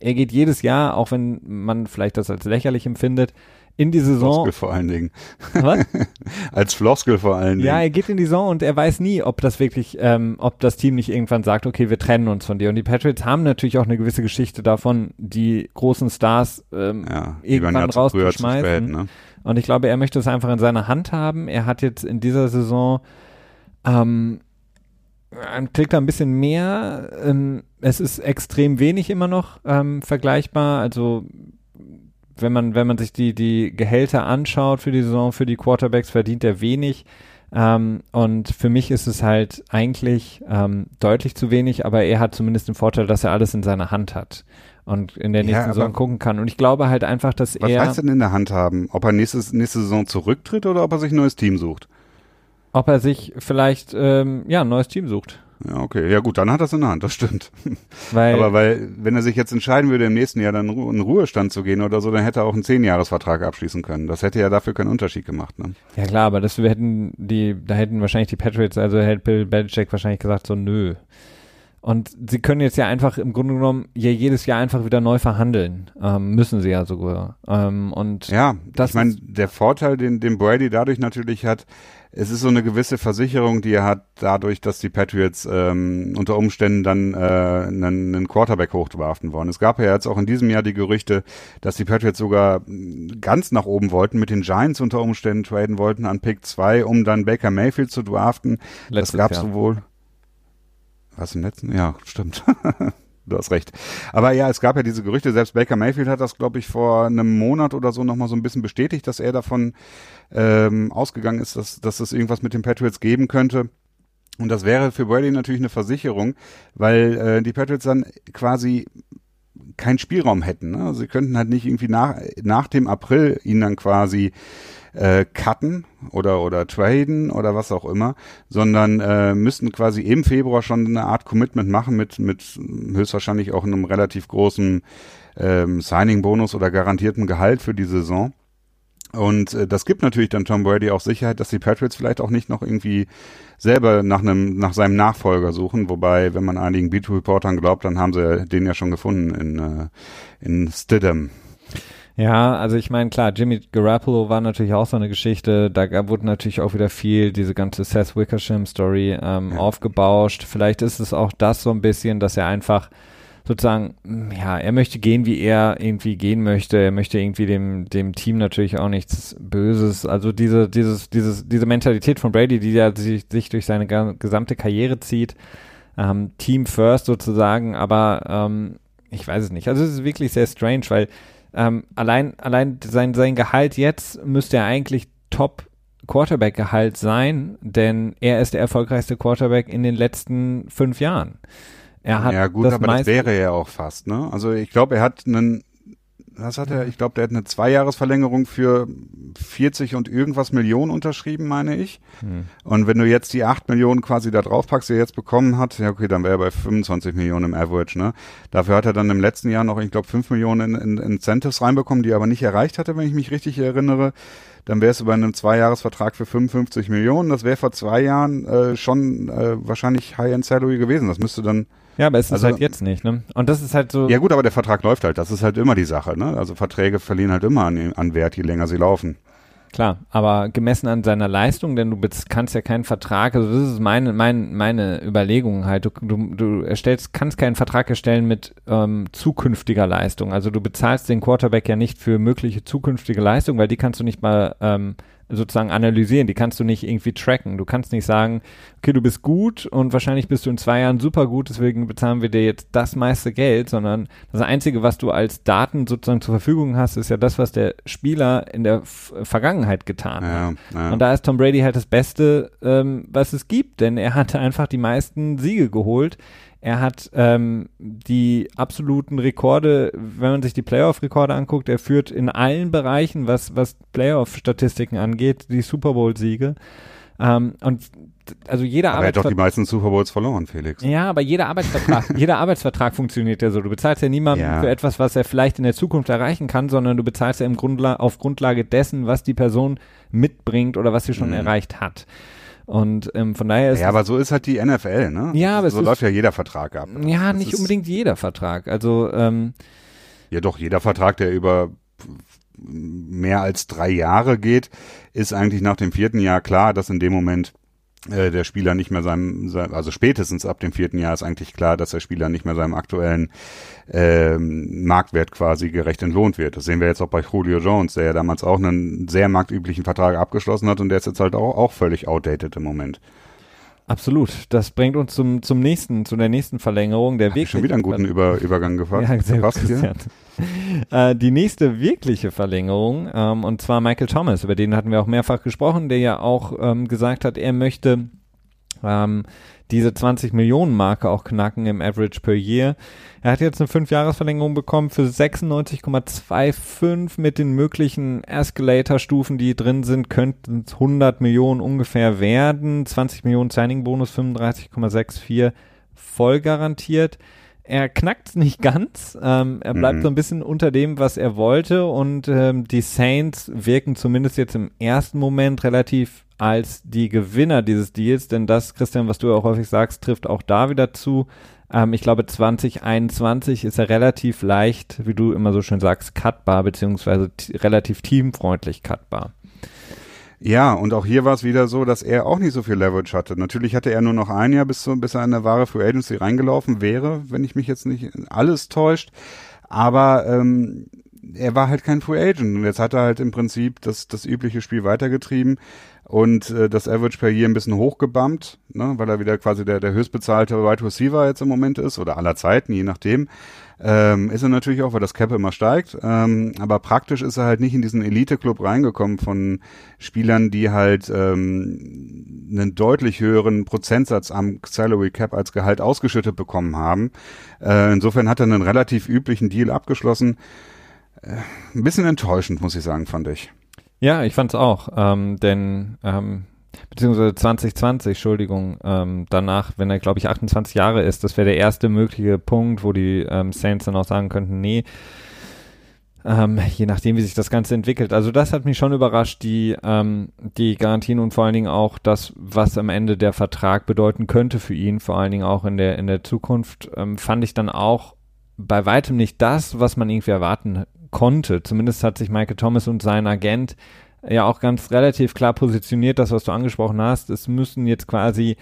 Speaker 1: er geht jedes Jahr, auch wenn man vielleicht das als lächerlich empfindet, in die Saison.
Speaker 2: Floskel vor allen Dingen. Was? Als Floskel vor allen Dingen.
Speaker 1: Ja, er geht in die Saison und er weiß nie, ob das wirklich, ähm, ob das Team nicht irgendwann sagt, okay, wir trennen uns von dir. Und die Patriots haben natürlich auch eine gewisse Geschichte davon, die großen Stars ähm, ja, irgendwann rauszuschmeißen. Ne? Und ich glaube, er möchte es einfach in seiner Hand haben. Er hat jetzt in dieser Saison ähm, kriegt er ein bisschen mehr. Ähm, es ist extrem wenig immer noch ähm, vergleichbar. Also wenn man, wenn man sich die, die Gehälter anschaut für die Saison, für die Quarterbacks, verdient er wenig. Ähm, und für mich ist es halt eigentlich ähm, deutlich zu wenig, aber er hat zumindest den Vorteil, dass er alles in seiner Hand hat und in der nächsten ja, Saison gucken kann. Und ich glaube halt einfach, dass
Speaker 2: was
Speaker 1: er.
Speaker 2: Was heißt denn in der Hand haben? Ob er nächstes, nächste Saison zurücktritt oder ob er sich ein neues Team sucht?
Speaker 1: Ob er sich vielleicht ähm, ja ein neues Team sucht.
Speaker 2: Ja, okay. Ja gut, dann hat er es in der Hand, das stimmt. Weil, Aber weil, wenn er sich jetzt entscheiden würde, im nächsten Jahr dann in Ruhestand zu gehen oder so, dann hätte er auch einen Zehnjahresvertrag abschließen können. Das hätte ja dafür keinen Unterschied gemacht. Ne?
Speaker 1: Ja klar, aber das hätten die, da hätten wahrscheinlich die Patriots, also hätte Bill Belichick wahrscheinlich gesagt, so nö. Und sie können jetzt ja einfach im Grunde genommen ja jedes Jahr einfach wieder neu verhandeln. Ähm, müssen sie ja sogar. Ähm, und
Speaker 2: ja, das ich meine, der Vorteil, den, den Brady dadurch natürlich hat, es ist so eine gewisse Versicherung, die er hat, dadurch, dass die Patriots ähm, unter Umständen dann äh, einen, einen Quarterback hochwerfen wollen. Es gab ja jetzt auch in diesem Jahr die Gerüchte, dass die Patriots sogar ganz nach oben wollten, mit den Giants unter Umständen traden wollten an Pick 2, um dann Baker Mayfield zu draften. Letztes das gab es wohl. Was im letzten? Ja, stimmt. du hast recht. Aber ja, es gab ja diese Gerüchte, selbst Baker Mayfield hat das, glaube ich, vor einem Monat oder so nochmal so ein bisschen bestätigt, dass er davon ähm, ausgegangen ist, dass, dass es irgendwas mit den Patriots geben könnte. Und das wäre für Brady natürlich eine Versicherung, weil äh, die Patriots dann quasi keinen Spielraum hätten. Ne? Sie könnten halt nicht irgendwie nach, nach dem April ihn dann quasi äh, cutten oder oder traden oder was auch immer, sondern äh, müssten quasi im Februar schon eine Art Commitment machen mit mit höchstwahrscheinlich auch einem relativ großen ähm, Signing-Bonus oder garantierten Gehalt für die Saison. Und äh, das gibt natürlich dann Tom Brady auch Sicherheit, dass die Patriots vielleicht auch nicht noch irgendwie selber nach einem nach seinem Nachfolger suchen. Wobei, wenn man einigen Beat-Reportern glaubt, dann haben sie den ja schon gefunden in äh, in Stidham.
Speaker 1: Ja, also ich meine, klar, Jimmy Garoppolo war natürlich auch so eine Geschichte. Da wurde natürlich auch wieder viel diese ganze Seth Wickersham-Story ähm, ja. aufgebauscht. Vielleicht ist es auch das so ein bisschen, dass er einfach sozusagen, ja, er möchte gehen, wie er irgendwie gehen möchte. Er möchte irgendwie dem, dem Team natürlich auch nichts Böses. Also diese, dieses, dieses, diese Mentalität von Brady, die ja sich, sich durch seine gesamte Karriere zieht, ähm, Team first sozusagen, aber ähm, ich weiß es nicht. Also es ist wirklich sehr strange, weil ähm, allein, allein sein, sein Gehalt jetzt müsste er eigentlich Top Quarterback-Gehalt sein, denn er ist der erfolgreichste Quarterback in den letzten fünf Jahren. Er hat
Speaker 2: ja gut, das aber das wäre er auch fast, ne? Also ich glaube, er hat einen was hat er? Ich glaube, der hat eine Zweijahresverlängerung für 40 und irgendwas Millionen unterschrieben, meine ich. Hm. Und wenn du jetzt die 8 Millionen quasi da drauf packst, die er jetzt bekommen hat, ja okay, dann wäre er bei 25 Millionen im Average, ne? Dafür hat er dann im letzten Jahr noch, ich glaube, 5 Millionen in, in Incentives reinbekommen, die er aber nicht erreicht hatte, wenn ich mich richtig erinnere. Dann wäre es über einen Zweijahresvertrag für 55 Millionen. Das wäre vor zwei Jahren äh, schon äh, wahrscheinlich High-End Salary gewesen. Das müsste dann
Speaker 1: ja, aber es also, ist halt jetzt nicht, ne? Und das ist halt so.
Speaker 2: Ja gut, aber der Vertrag läuft halt. Das ist halt immer die Sache, ne? Also Verträge verlieren halt immer an, an Wert, je länger sie laufen.
Speaker 1: Klar, aber gemessen an seiner Leistung, denn du kannst ja keinen Vertrag, also das ist meine, meine, meine Überlegung halt, du, du, du erstellst, kannst keinen Vertrag erstellen mit ähm, zukünftiger Leistung. Also du bezahlst den Quarterback ja nicht für mögliche zukünftige Leistung, weil die kannst du nicht mal ähm, sozusagen analysieren, die kannst du nicht irgendwie tracken. Du kannst nicht sagen, okay, du bist gut und wahrscheinlich bist du in zwei Jahren super gut, deswegen bezahlen wir dir jetzt das meiste Geld, sondern das Einzige, was du als Daten sozusagen zur Verfügung hast, ist ja das, was der Spieler in der Vergangenheit getan ja, hat. Ja. Und da ist Tom Brady halt das Beste, ähm, was es gibt, denn er hatte einfach die meisten Siege geholt. Er hat ähm, die absoluten Rekorde, wenn man sich die Playoff-Rekorde anguckt, er führt in allen Bereichen, was, was Playoff-Statistiken angeht, die Super Bowl-Siege. Ähm, und also jeder
Speaker 2: aber er hat doch die meisten Super Bowls verloren, Felix.
Speaker 1: Ja, aber jeder Arbeitsvertrag, jeder Arbeitsvertrag funktioniert ja so. Du bezahlst ja niemanden ja. für etwas, was er vielleicht in der Zukunft erreichen kann, sondern du bezahlst ja im Grundla auf Grundlage dessen, was die Person mitbringt oder was sie schon mhm. erreicht hat. Und ähm, von daher ist.
Speaker 2: Ja, aber so ist halt die NFL, ne?
Speaker 1: Ja, aber
Speaker 2: so läuft ja jeder Vertrag ab.
Speaker 1: Ja, das nicht unbedingt jeder Vertrag. Also ähm,
Speaker 2: ja, doch jeder Vertrag, der über mehr als drei Jahre geht, ist eigentlich nach dem vierten Jahr klar, dass in dem Moment äh, der Spieler nicht mehr seinem, sein, also spätestens ab dem vierten Jahr ist eigentlich klar, dass der Spieler nicht mehr seinem aktuellen ähm, Marktwert quasi gerecht entlohnt wird. Das sehen wir jetzt auch bei Julio Jones, der ja damals auch einen sehr marktüblichen Vertrag abgeschlossen hat und der ist jetzt halt auch, auch völlig outdated im Moment.
Speaker 1: Absolut. Das bringt uns zum, zum nächsten, zu der nächsten Verlängerung. Der Weg
Speaker 2: schon wieder einen guten Über, Übergang gefahren. Ja, sehr gut,
Speaker 1: äh, die nächste wirkliche Verlängerung, ähm, und zwar Michael Thomas, über den hatten wir auch mehrfach gesprochen, der ja auch ähm, gesagt hat, er möchte ähm, diese 20 Millionen Marke auch knacken im Average per Year. Er hat jetzt eine 5-Jahres-Verlängerung bekommen für 96,25 mit den möglichen Escalator-Stufen, die drin sind, könnten es 100 Millionen ungefähr werden. 20 Millionen Signing-Bonus, 35,64 voll garantiert. Er knackt es nicht ganz. Ähm, er bleibt mhm. so ein bisschen unter dem, was er wollte. Und ähm, die Saints wirken zumindest jetzt im ersten Moment relativ als die Gewinner dieses Deals, denn das, Christian, was du auch häufig sagst, trifft auch da wieder zu. Ähm, ich glaube, 2021 ist er relativ leicht, wie du immer so schön sagst, cutbar, beziehungsweise relativ teamfreundlich cutbar.
Speaker 2: Ja, und auch hier war es wieder so, dass er auch nicht so viel Leverage hatte. Natürlich hatte er nur noch ein Jahr, bis, so, bis er in der wahre Free Agency reingelaufen wäre, wenn ich mich jetzt nicht alles täuscht. Aber ähm, er war halt kein Free Agent und jetzt hat er halt im Prinzip das, das übliche Spiel weitergetrieben und äh, das Average per Year ein bisschen hochgebumpt, ne, weil er wieder quasi der, der höchstbezahlte Wide Receiver jetzt im Moment ist oder aller Zeiten, je nachdem. Ähm, ist er natürlich auch, weil das Cap immer steigt. Ähm, aber praktisch ist er halt nicht in diesen Elite-Club reingekommen von Spielern, die halt ähm, einen deutlich höheren Prozentsatz am Salary Cap als Gehalt ausgeschüttet bekommen haben. Äh, insofern hat er einen relativ üblichen Deal abgeschlossen. Äh, ein bisschen enttäuschend, muss ich sagen, fand ich.
Speaker 1: Ja, ich fand's auch, ähm, denn ähm, beziehungsweise 2020, Entschuldigung, ähm, danach, wenn er, glaube ich, 28 Jahre ist, das wäre der erste mögliche Punkt, wo die ähm, Saints dann auch sagen könnten, nee, ähm, je nachdem, wie sich das Ganze entwickelt. Also das hat mich schon überrascht, die, ähm, die Garantien und vor allen Dingen auch das, was am Ende der Vertrag bedeuten könnte für ihn, vor allen Dingen auch in der, in der Zukunft, ähm, fand ich dann auch bei weitem nicht das, was man irgendwie erwarten konnte. Zumindest hat sich Michael Thomas und sein Agent ja auch ganz relativ klar positioniert, das, was du angesprochen hast. Es müssen jetzt quasi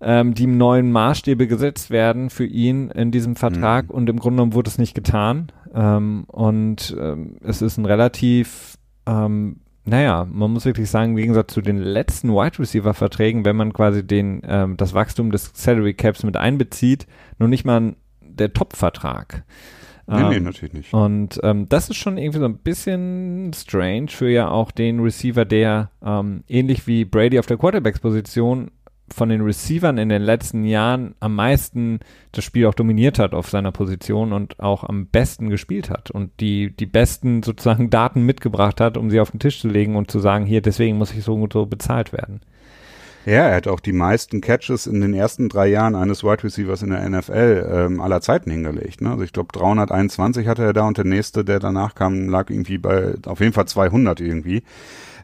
Speaker 1: ähm, die neuen Maßstäbe gesetzt werden für ihn in diesem Vertrag mhm. und im Grunde genommen wurde es nicht getan. Ähm, und ähm, es ist ein relativ, ähm, naja, man muss wirklich sagen, im Gegensatz zu den letzten Wide Receiver Verträgen, wenn man quasi den, ähm, das Wachstum des Salary Caps mit einbezieht, noch nicht mal der Top-Vertrag.
Speaker 2: Nee, nee, ähm, natürlich nicht.
Speaker 1: Und ähm, das ist schon irgendwie so ein bisschen strange für ja auch den Receiver, der ähm, ähnlich wie Brady auf der Quarterbacks-Position von den Receivern in den letzten Jahren am meisten das Spiel auch dominiert hat auf seiner Position und auch am besten gespielt hat und die, die besten sozusagen Daten mitgebracht hat, um sie auf den Tisch zu legen und zu sagen, hier, deswegen muss ich so und so bezahlt werden.
Speaker 2: Ja, er hat auch die meisten Catches in den ersten drei Jahren eines Wide Receivers in der NFL ähm, aller Zeiten hingelegt. Ne? Also ich glaube 321 hatte er da und der nächste, der danach kam, lag irgendwie bei auf jeden Fall 200 irgendwie.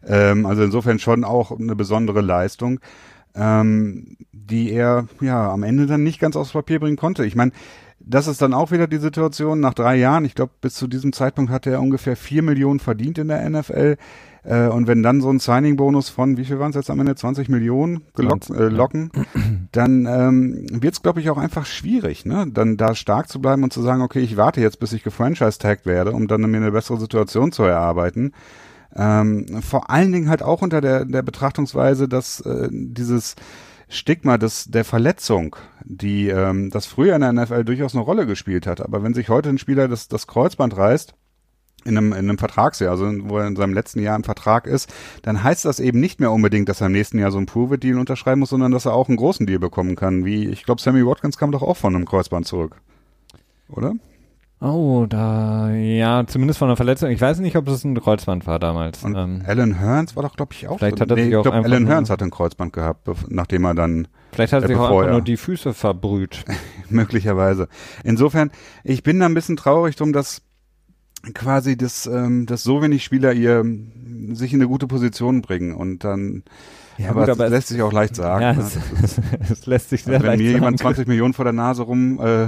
Speaker 2: Ähm, also insofern schon auch eine besondere Leistung ähm, die er ja am Ende dann nicht ganz aufs Papier bringen konnte. Ich meine, das ist dann auch wieder die Situation nach drei Jahren. Ich glaube, bis zu diesem Zeitpunkt hat er ungefähr vier Millionen verdient in der NFL. Äh, und wenn dann so ein Signing-Bonus von, wie viel waren es jetzt am Ende, 20 Millionen gelock, äh, locken, dann ähm, wird es, glaube ich, auch einfach schwierig, ne? Dann da stark zu bleiben und zu sagen, okay, ich warte jetzt, bis ich gefranchise-tagged werde, um dann mir eine bessere Situation zu erarbeiten. Ähm, vor allen Dingen halt auch unter der, der Betrachtungsweise, dass äh, dieses Stigma des, der Verletzung, die ähm, das früher in der NFL durchaus eine Rolle gespielt hat. Aber wenn sich heute ein Spieler das, das Kreuzband reißt, in einem, in einem Vertragsjahr, also wo er in seinem letzten Jahr im Vertrag ist, dann heißt das eben nicht mehr unbedingt, dass er im nächsten Jahr so einen Prove-It-Deal unterschreiben muss, sondern dass er auch einen großen Deal bekommen kann. Wie, ich glaube, Sammy Watkins kam doch auch von einem Kreuzband zurück. Oder?
Speaker 1: Oh, da, ja, zumindest von einer Verletzung. Ich weiß nicht, ob es ein Kreuzband war damals.
Speaker 2: Und ähm, Alan Hearns war doch, glaube ich, auch.
Speaker 1: Vielleicht hat er nee, sich
Speaker 2: auch
Speaker 1: ich glaub,
Speaker 2: einfach Alan Hearns hat ein Kreuzband gehabt, nachdem er dann.
Speaker 1: Vielleicht hat er sich auch einfach nur die Füße verbrüht.
Speaker 2: möglicherweise. Insofern, ich bin da ein bisschen traurig drum, dass quasi das, ähm, dass so wenig Spieler ihr sich in eine gute Position bringen und dann ja, aber, gut, aber das lässt sich auch leicht sagen. Ja,
Speaker 1: ne? es, es, lässt sich sehr
Speaker 2: also
Speaker 1: leicht
Speaker 2: Wenn mir jemand 20 Millionen vor der Nase rum, äh,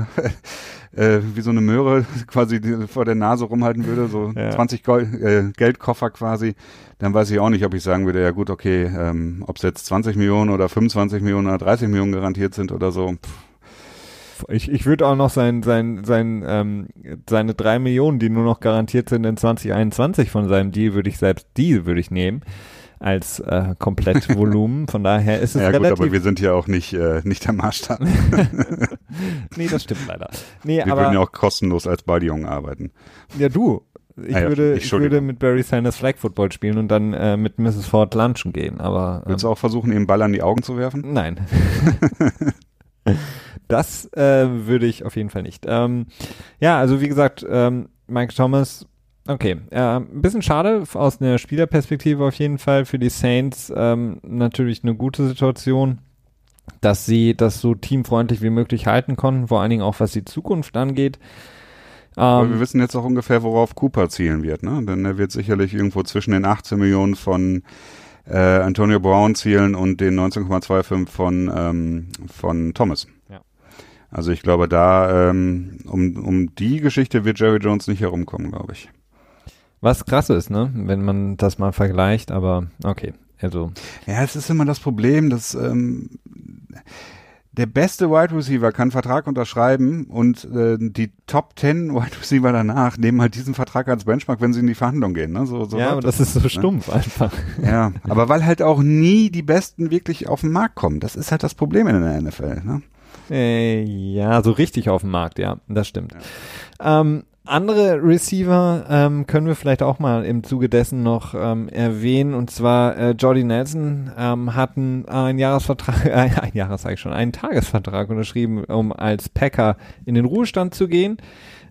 Speaker 2: äh, wie so eine Möhre quasi vor der Nase rumhalten würde, so ja. 20 Gold, äh, Geldkoffer quasi, dann weiß ich auch nicht, ob ich sagen würde, ja gut, okay, ähm, ob es jetzt 20 Millionen oder 25 Millionen oder 30 Millionen garantiert sind oder so. Pff.
Speaker 1: Ich, ich würde auch noch sein, sein, sein, ähm, seine drei Millionen, die nur noch garantiert sind in 2021 von seinem Deal, würde ich selbst die würde ich nehmen als äh, Komplettvolumen. Von daher ist es ja, relativ. Ja gut,
Speaker 2: aber wir sind ja auch nicht äh, nicht der Maßstab.
Speaker 1: nee, das stimmt leider. Nee,
Speaker 2: wir
Speaker 1: aber,
Speaker 2: würden ja auch kostenlos als Badion arbeiten.
Speaker 1: Ja, du. Ich, ah, ja, würde, ich würde mit Barry Sanders Flag Football spielen und dann äh, mit Mrs. Ford lunchen gehen. Aber
Speaker 2: ähm, Willst du auch versuchen, ihm Ball an die Augen zu werfen?
Speaker 1: Nein. das äh, würde ich auf jeden Fall nicht. Ähm, ja, also wie gesagt, ähm, Mike Thomas Okay, äh, ein bisschen schade aus einer Spielerperspektive auf jeden Fall für die Saints. Ähm, natürlich eine gute Situation, dass sie das so teamfreundlich wie möglich halten konnten, vor allen Dingen auch was die Zukunft angeht.
Speaker 2: Aber ähm, wir wissen jetzt auch ungefähr, worauf Cooper zielen wird, ne? Denn er wird sicherlich irgendwo zwischen den 18 Millionen von äh, Antonio Brown zielen und den 19,25 von, ähm, von Thomas. Ja. Also ich glaube, da ähm, um, um die Geschichte wird Jerry Jones nicht herumkommen, glaube ich.
Speaker 1: Was krass ist, ne? Wenn man das mal vergleicht, aber okay. Also.
Speaker 2: Ja, es ist immer das Problem, dass ähm, der beste Wide Receiver kann Vertrag unterschreiben und äh, die Top 10 Wide Receiver danach nehmen halt diesen Vertrag als Benchmark, wenn sie in die Verhandlung gehen. Ne? So, so
Speaker 1: ja, aber das ist so ne? stumpf einfach.
Speaker 2: Ja, aber weil halt auch nie die Besten wirklich auf den Markt kommen. Das ist halt das Problem in der NFL. Ne?
Speaker 1: Äh, ja, so richtig auf dem Markt, ja, das stimmt. Ja. Ähm, andere Receiver ähm, können wir vielleicht auch mal im Zuge dessen noch ähm, erwähnen. Und zwar äh, Jordy Nelson ähm, hat einen, Jahresvertrag, äh, ein Jahres sage ich schon, einen Tagesvertrag unterschrieben, um als Packer in den Ruhestand zu gehen.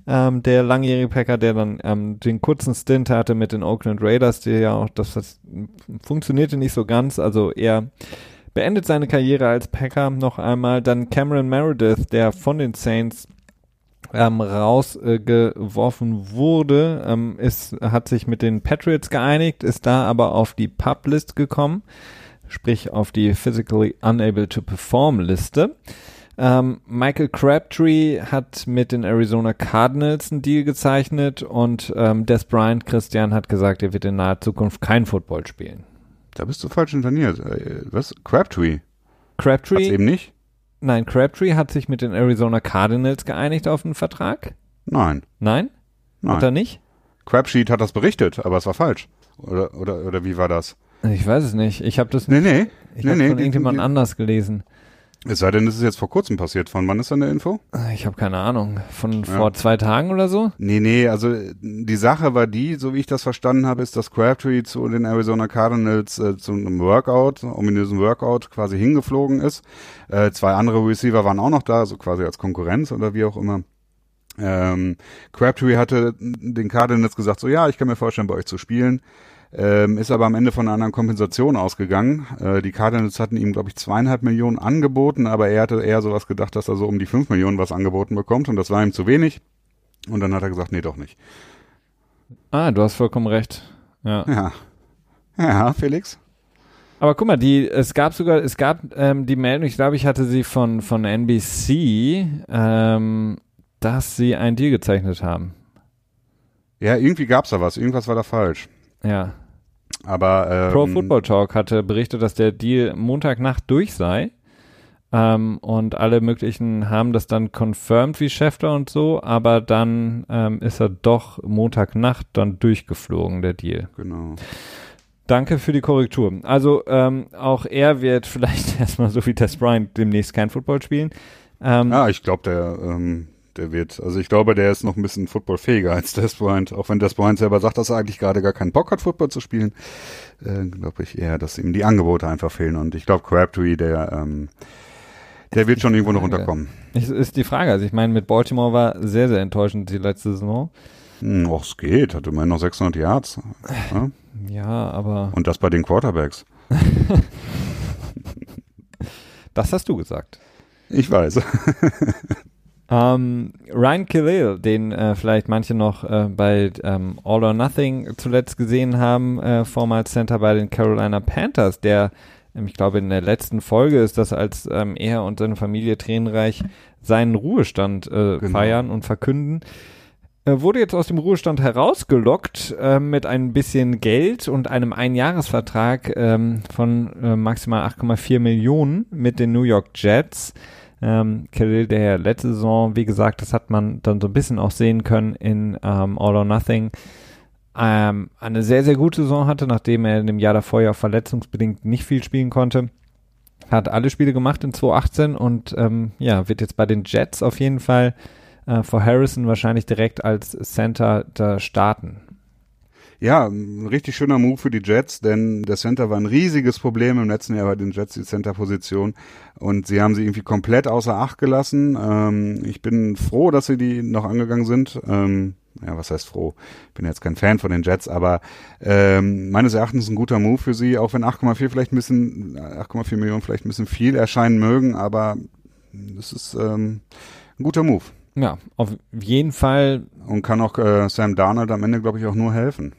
Speaker 1: Ähm, der langjährige Packer, der dann ähm, den kurzen Stint hatte mit den Oakland Raiders, der ja auch, das, das funktionierte nicht so ganz. Also er beendet seine Karriere als Packer noch einmal. Dann Cameron Meredith, der von den Saints ähm, rausgeworfen wurde, ähm, ist, hat sich mit den Patriots geeinigt, ist da aber auf die Pub-List gekommen, sprich auf die Physically Unable to Perform Liste. Ähm, Michael Crabtree hat mit den Arizona Cardinals einen Deal gezeichnet und ähm, Des Bryant Christian hat gesagt, er wird in naher Zukunft kein Football spielen.
Speaker 2: Da bist du falsch interniert. Äh, was? Crabtree?
Speaker 1: Crabtree? Hat's
Speaker 2: eben nicht?
Speaker 1: Nein, Crabtree hat sich mit den Arizona Cardinals geeinigt auf einen Vertrag?
Speaker 2: Nein.
Speaker 1: Nein?
Speaker 2: Nein.
Speaker 1: Hat er nicht?
Speaker 2: Crabsheet hat das berichtet, aber es war falsch. Oder, oder, oder wie war das?
Speaker 1: Ich weiß es nicht. Ich habe das
Speaker 2: nicht. Nee, nee.
Speaker 1: Ich
Speaker 2: nee,
Speaker 1: habe
Speaker 2: nee,
Speaker 1: von irgendjemand anders gelesen.
Speaker 2: Es sei denn, es ist jetzt vor kurzem passiert. Von wann ist dann der Info?
Speaker 1: Ich habe keine Ahnung. Von ja. vor zwei Tagen oder so?
Speaker 2: Nee, nee, also die Sache war die, so wie ich das verstanden habe, ist, dass Crabtree zu den Arizona Cardinals äh, zu einem Workout, ominösen Workout quasi hingeflogen ist. Äh, zwei andere Receiver waren auch noch da, so quasi als Konkurrenz oder wie auch immer. Ähm, Crabtree hatte den Cardinals gesagt, so ja, ich kann mir vorstellen, bei euch zu spielen. Ähm, ist aber am Ende von einer anderen Kompensation ausgegangen. Äh, die Cardinals hatten ihm, glaube ich, zweieinhalb Millionen angeboten, aber er hatte eher sowas gedacht, dass er so um die fünf Millionen was angeboten bekommt und das war ihm zu wenig. Und dann hat er gesagt, nee, doch nicht.
Speaker 1: Ah, du hast vollkommen recht. Ja.
Speaker 2: Ja, ja Felix.
Speaker 1: Aber guck mal, die, es gab sogar, es gab ähm, die Meldung, ich glaube, ich hatte sie von, von NBC, ähm, dass sie einen Deal gezeichnet haben.
Speaker 2: Ja, irgendwie gab's da was, irgendwas war da falsch.
Speaker 1: Ja.
Speaker 2: Aber ähm,
Speaker 1: Pro Football Talk hatte berichtet, dass der Deal Montagnacht durch sei. Ähm, und alle möglichen haben das dann confirmed wie Schäfter und so, aber dann ähm, ist er doch Montagnacht dann durchgeflogen, der Deal.
Speaker 2: Genau.
Speaker 1: Danke für die Korrektur. Also ähm, auch er wird vielleicht erstmal so wie Tess Bryant demnächst kein Football spielen.
Speaker 2: Ähm, ja, ich glaube, der ähm, der wird. Also ich glaube, der ist noch ein bisschen footballfähiger als Des Bryant. Auch wenn Des Bryant selber sagt, dass er eigentlich gerade gar keinen Bock hat, Football zu spielen, äh, glaube ich eher, dass ihm die Angebote einfach fehlen. Und ich glaube, Crabtree, der, ähm, der wird schon irgendwo noch unterkommen.
Speaker 1: Ich, ist die Frage. Also ich meine, mit Baltimore war sehr, sehr enttäuschend die letzte Saison.
Speaker 2: Hm, och, es geht. Hatte immerhin noch 600 Yards.
Speaker 1: Ja, ja aber...
Speaker 2: Und das bei den Quarterbacks.
Speaker 1: das hast du gesagt.
Speaker 2: Ich weiß.
Speaker 1: Ähm, Ryan Khalil, den äh, vielleicht manche noch äh, bei ähm, All or Nothing zuletzt gesehen haben, äh, vormals Center bei den Carolina Panthers, der, ähm, ich glaube, in der letzten Folge ist das, als ähm, er und seine Familie tränenreich seinen Ruhestand äh, genau. feiern und verkünden. Äh, wurde jetzt aus dem Ruhestand herausgelockt äh, mit ein bisschen Geld und einem Einjahresvertrag ähm, von äh, maximal 8,4 Millionen mit den New York Jets. Ähm, Kirill, der letzte Saison, wie gesagt, das hat man dann so ein bisschen auch sehen können in ähm, All or Nothing, ähm, eine sehr, sehr gute Saison hatte, nachdem er in dem Jahr davor ja verletzungsbedingt nicht viel spielen konnte. Hat alle Spiele gemacht in 2018 und ähm, ja, wird jetzt bei den Jets auf jeden Fall äh, vor Harrison wahrscheinlich direkt als Center da starten.
Speaker 2: Ja, ein richtig schöner Move für die Jets, denn der Center war ein riesiges Problem im letzten Jahr bei den Jets, die Center-Position. Und sie haben sie irgendwie komplett außer Acht gelassen. Ähm, ich bin froh, dass sie die noch angegangen sind. Ähm, ja, was heißt froh? Ich bin jetzt kein Fan von den Jets, aber ähm, meines Erachtens ein guter Move für sie, auch wenn 8,4 vielleicht ein bisschen, 8,4 Millionen vielleicht ein bisschen viel erscheinen mögen, aber es ist ähm, ein guter Move.
Speaker 1: Ja, auf jeden Fall.
Speaker 2: Und kann auch äh, Sam Darnold am Ende, glaube ich, auch nur helfen.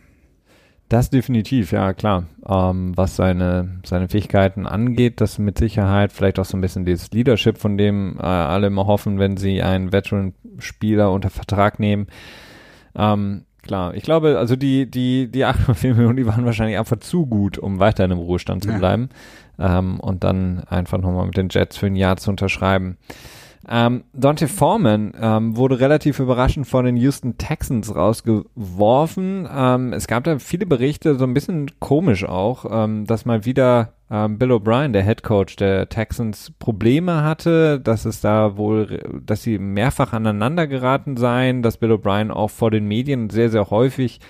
Speaker 1: Das definitiv, ja klar. Ähm, was seine, seine Fähigkeiten angeht, das mit Sicherheit vielleicht auch so ein bisschen dieses Leadership, von dem äh, alle immer hoffen, wenn sie einen Veteran-Spieler unter Vertrag nehmen. Ähm, klar, ich glaube, also die, die, die 8,4 Millionen, die waren wahrscheinlich einfach zu gut, um weiter in einem Ruhestand zu bleiben. Ja. Ähm, und dann einfach nochmal mit den Jets für ein Jahr zu unterschreiben. Ähm, Dante Foreman ähm, wurde relativ überraschend von den Houston Texans rausgeworfen. Ähm, es gab da viele Berichte, so ein bisschen komisch auch, ähm, dass mal wieder ähm, Bill O'Brien, der Head Coach der Texans, Probleme hatte, dass es da wohl, dass sie mehrfach aneinander geraten seien, dass Bill O'Brien auch vor den Medien sehr, sehr häufig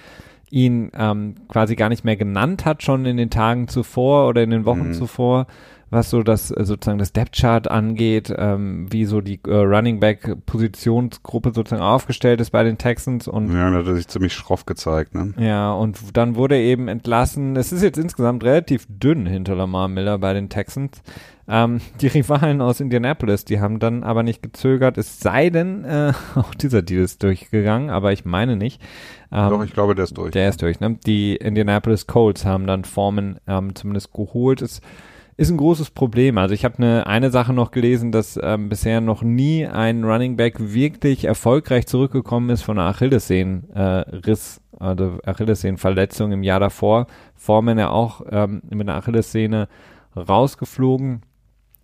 Speaker 1: ihn ähm, quasi gar nicht mehr genannt hat, schon in den Tagen zuvor oder in den Wochen mhm. zuvor was so das äh, sozusagen das Depth Chart angeht, ähm, wie so die äh, Running Back Positionsgruppe sozusagen aufgestellt ist bei den Texans und
Speaker 2: ja, da hat er sich ziemlich schroff gezeigt, ne?
Speaker 1: Ja, und dann wurde eben entlassen. Es ist jetzt insgesamt relativ dünn hinter Lamar Miller bei den Texans. Ähm, die Rivalen aus Indianapolis, die haben dann aber nicht gezögert, es sei denn, äh, auch dieser Deal ist durchgegangen, aber ich meine nicht.
Speaker 2: Ähm, Doch, ich glaube, der ist durch.
Speaker 1: Der ist durch, ne? Die Indianapolis Colts haben dann Formen ähm, zumindest geholt. Es ist ein großes Problem. Also ich habe eine, eine Sache noch gelesen, dass ähm, bisher noch nie ein Running Back wirklich erfolgreich zurückgekommen ist von einer Achillessehnenriss, äh, also Achillessehnenverletzung im Jahr davor. Foreman ja auch ähm, mit einer Achillessehne rausgeflogen.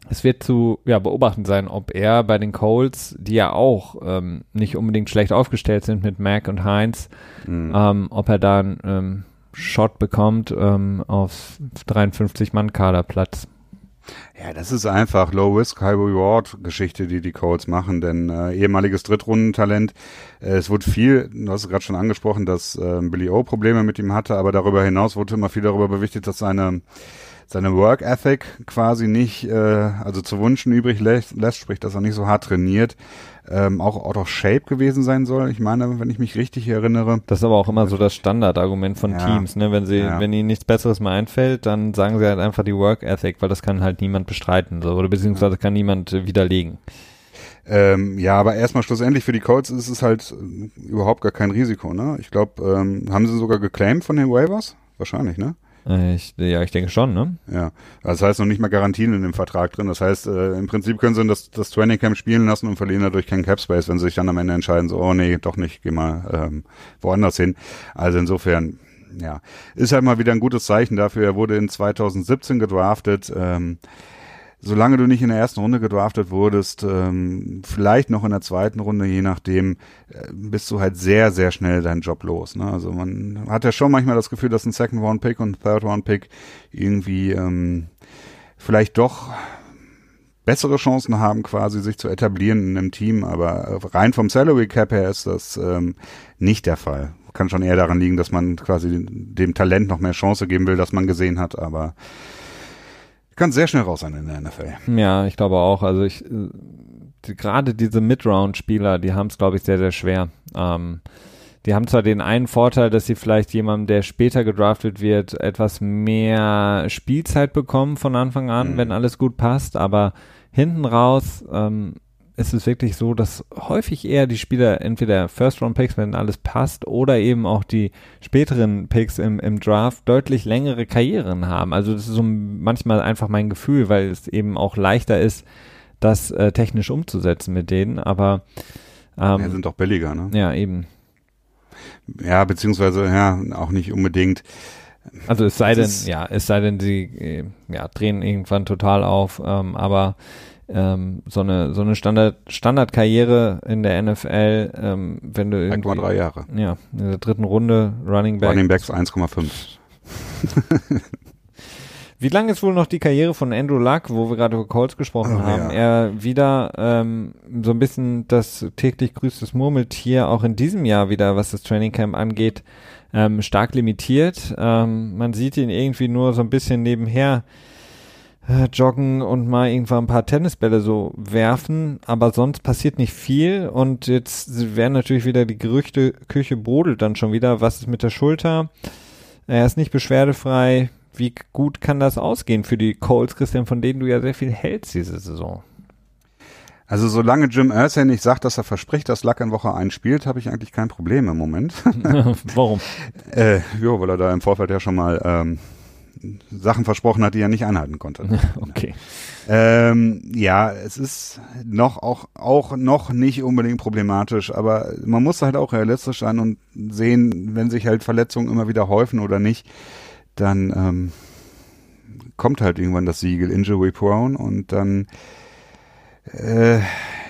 Speaker 1: Es wird zu ja, beobachten sein, ob er bei den Colts, die ja auch ähm, nicht unbedingt schlecht aufgestellt sind mit Mac und Heinz, mhm. ähm, ob er da einen ähm, Shot bekommt ähm, auf 53-Mann-Kaderplatz.
Speaker 2: Ja, das ist einfach Low-Risk, High-Reward-Geschichte, die die Colts machen, denn äh, ehemaliges Drittrundentalent. Äh, es wurde viel, du hast es gerade schon angesprochen, dass äh, Billy O Probleme mit ihm hatte, aber darüber hinaus wurde immer viel darüber berichtet, dass seine seine Work Ethic quasi nicht, äh, also zu wünschen übrig lässt, lässt, sprich, dass er nicht so hart trainiert, ähm, auch out of shape gewesen sein soll. Ich meine, wenn ich mich richtig erinnere.
Speaker 1: Das ist aber auch immer so das Standardargument von ja, Teams, ne? Wenn sie, ja. wenn ihnen nichts Besseres mehr einfällt, dann sagen sie halt einfach die Work Ethic, weil das kann halt niemand bestreiten, so, oder beziehungsweise kann niemand äh, widerlegen.
Speaker 2: Ähm, ja, aber erstmal schlussendlich für die Colts ist es halt äh, überhaupt gar kein Risiko, ne? Ich glaube, ähm, haben sie sogar geclaimed von den Waivers? Wahrscheinlich, ne?
Speaker 1: Äh, ich, ja, ich denke schon, ne?
Speaker 2: Ja, das heißt noch nicht mal Garantien in dem Vertrag drin. Das heißt, äh, im Prinzip können sie das, das Training Camp spielen lassen und verlieren dadurch keinen Cap Space, wenn sie sich dann am Ende entscheiden, so, oh nee, doch nicht, geh mal ähm, woanders hin. Also insofern, ja, ist halt mal wieder ein gutes Zeichen dafür. Er wurde in 2017 gedraftet. Ähm, solange du nicht in der ersten Runde gedraftet wurdest, ähm, vielleicht noch in der zweiten Runde, je nachdem, äh, bist du halt sehr, sehr schnell deinen Job los. Ne? Also man hat ja schon manchmal das Gefühl, dass ein Second Round Pick und Third Round Pick irgendwie ähm, vielleicht doch bessere Chancen haben, quasi sich zu etablieren in einem Team, aber rein vom Salary Cap her ist das ähm, nicht der Fall. Kann schon eher daran liegen, dass man quasi dem Talent noch mehr Chance geben will, dass man gesehen hat, aber kann sehr schnell raus sein in der NFL.
Speaker 1: Ja, ich glaube auch. Also ich äh, die, gerade diese Mid-Round-Spieler, die haben es, glaube ich, sehr, sehr schwer. Ähm, die haben zwar den einen Vorteil, dass sie vielleicht jemandem, der später gedraftet wird, etwas mehr Spielzeit bekommen von Anfang an, mhm. wenn alles gut passt, aber hinten raus ähm, ist es wirklich so, dass häufig eher die Spieler entweder First-Round-Picks, wenn alles passt, oder eben auch die späteren Picks im, im Draft deutlich längere Karrieren haben. Also das ist so manchmal einfach mein Gefühl, weil es eben auch leichter ist, das äh, technisch umzusetzen mit denen, aber
Speaker 2: ähm, ja, sind doch billiger, ne?
Speaker 1: Ja, eben.
Speaker 2: Ja, beziehungsweise, ja, auch nicht unbedingt.
Speaker 1: Also es sei denn, ja, es sei denn, sie äh, ja, drehen irgendwann total auf, ähm, aber ähm, so eine so eine Standard Standardkarriere in der NFL, ähm, wenn du irgendwie
Speaker 2: 1,3 Jahre.
Speaker 1: Ja, in der dritten Runde Running Back.
Speaker 2: Running Backs 1,5.
Speaker 1: Wie lang ist wohl noch die Karriere von Andrew Luck, wo wir gerade über Colts gesprochen oh, haben? Ja. Er wieder ähm, so ein bisschen das täglich grüßtes Murmeltier auch in diesem Jahr wieder, was das Training Camp angeht, ähm, stark limitiert. Ähm, man sieht ihn irgendwie nur so ein bisschen nebenher joggen und mal irgendwann ein paar Tennisbälle so werfen, aber sonst passiert nicht viel und jetzt werden natürlich wieder die Gerüchte, Küche brodelt dann schon wieder, was ist mit der Schulter? Er ist nicht beschwerdefrei. Wie gut kann das ausgehen für die Colts, Christian, von denen du ja sehr viel hältst diese Saison?
Speaker 2: Also solange Jim Irsay nicht sagt, dass er verspricht, dass Luck in Woche 1 spielt, habe ich eigentlich kein Problem im Moment.
Speaker 1: Warum?
Speaker 2: äh, ja, weil er da im Vorfeld ja schon mal ähm, Sachen versprochen hat, die er nicht einhalten konnte.
Speaker 1: okay.
Speaker 2: Ähm, ja, es ist noch auch, auch noch nicht unbedingt problematisch, aber man muss halt auch realistisch sein und sehen, wenn sich halt Verletzungen immer wieder häufen oder nicht, dann ähm, kommt halt irgendwann das Siegel Injury Prone und dann äh,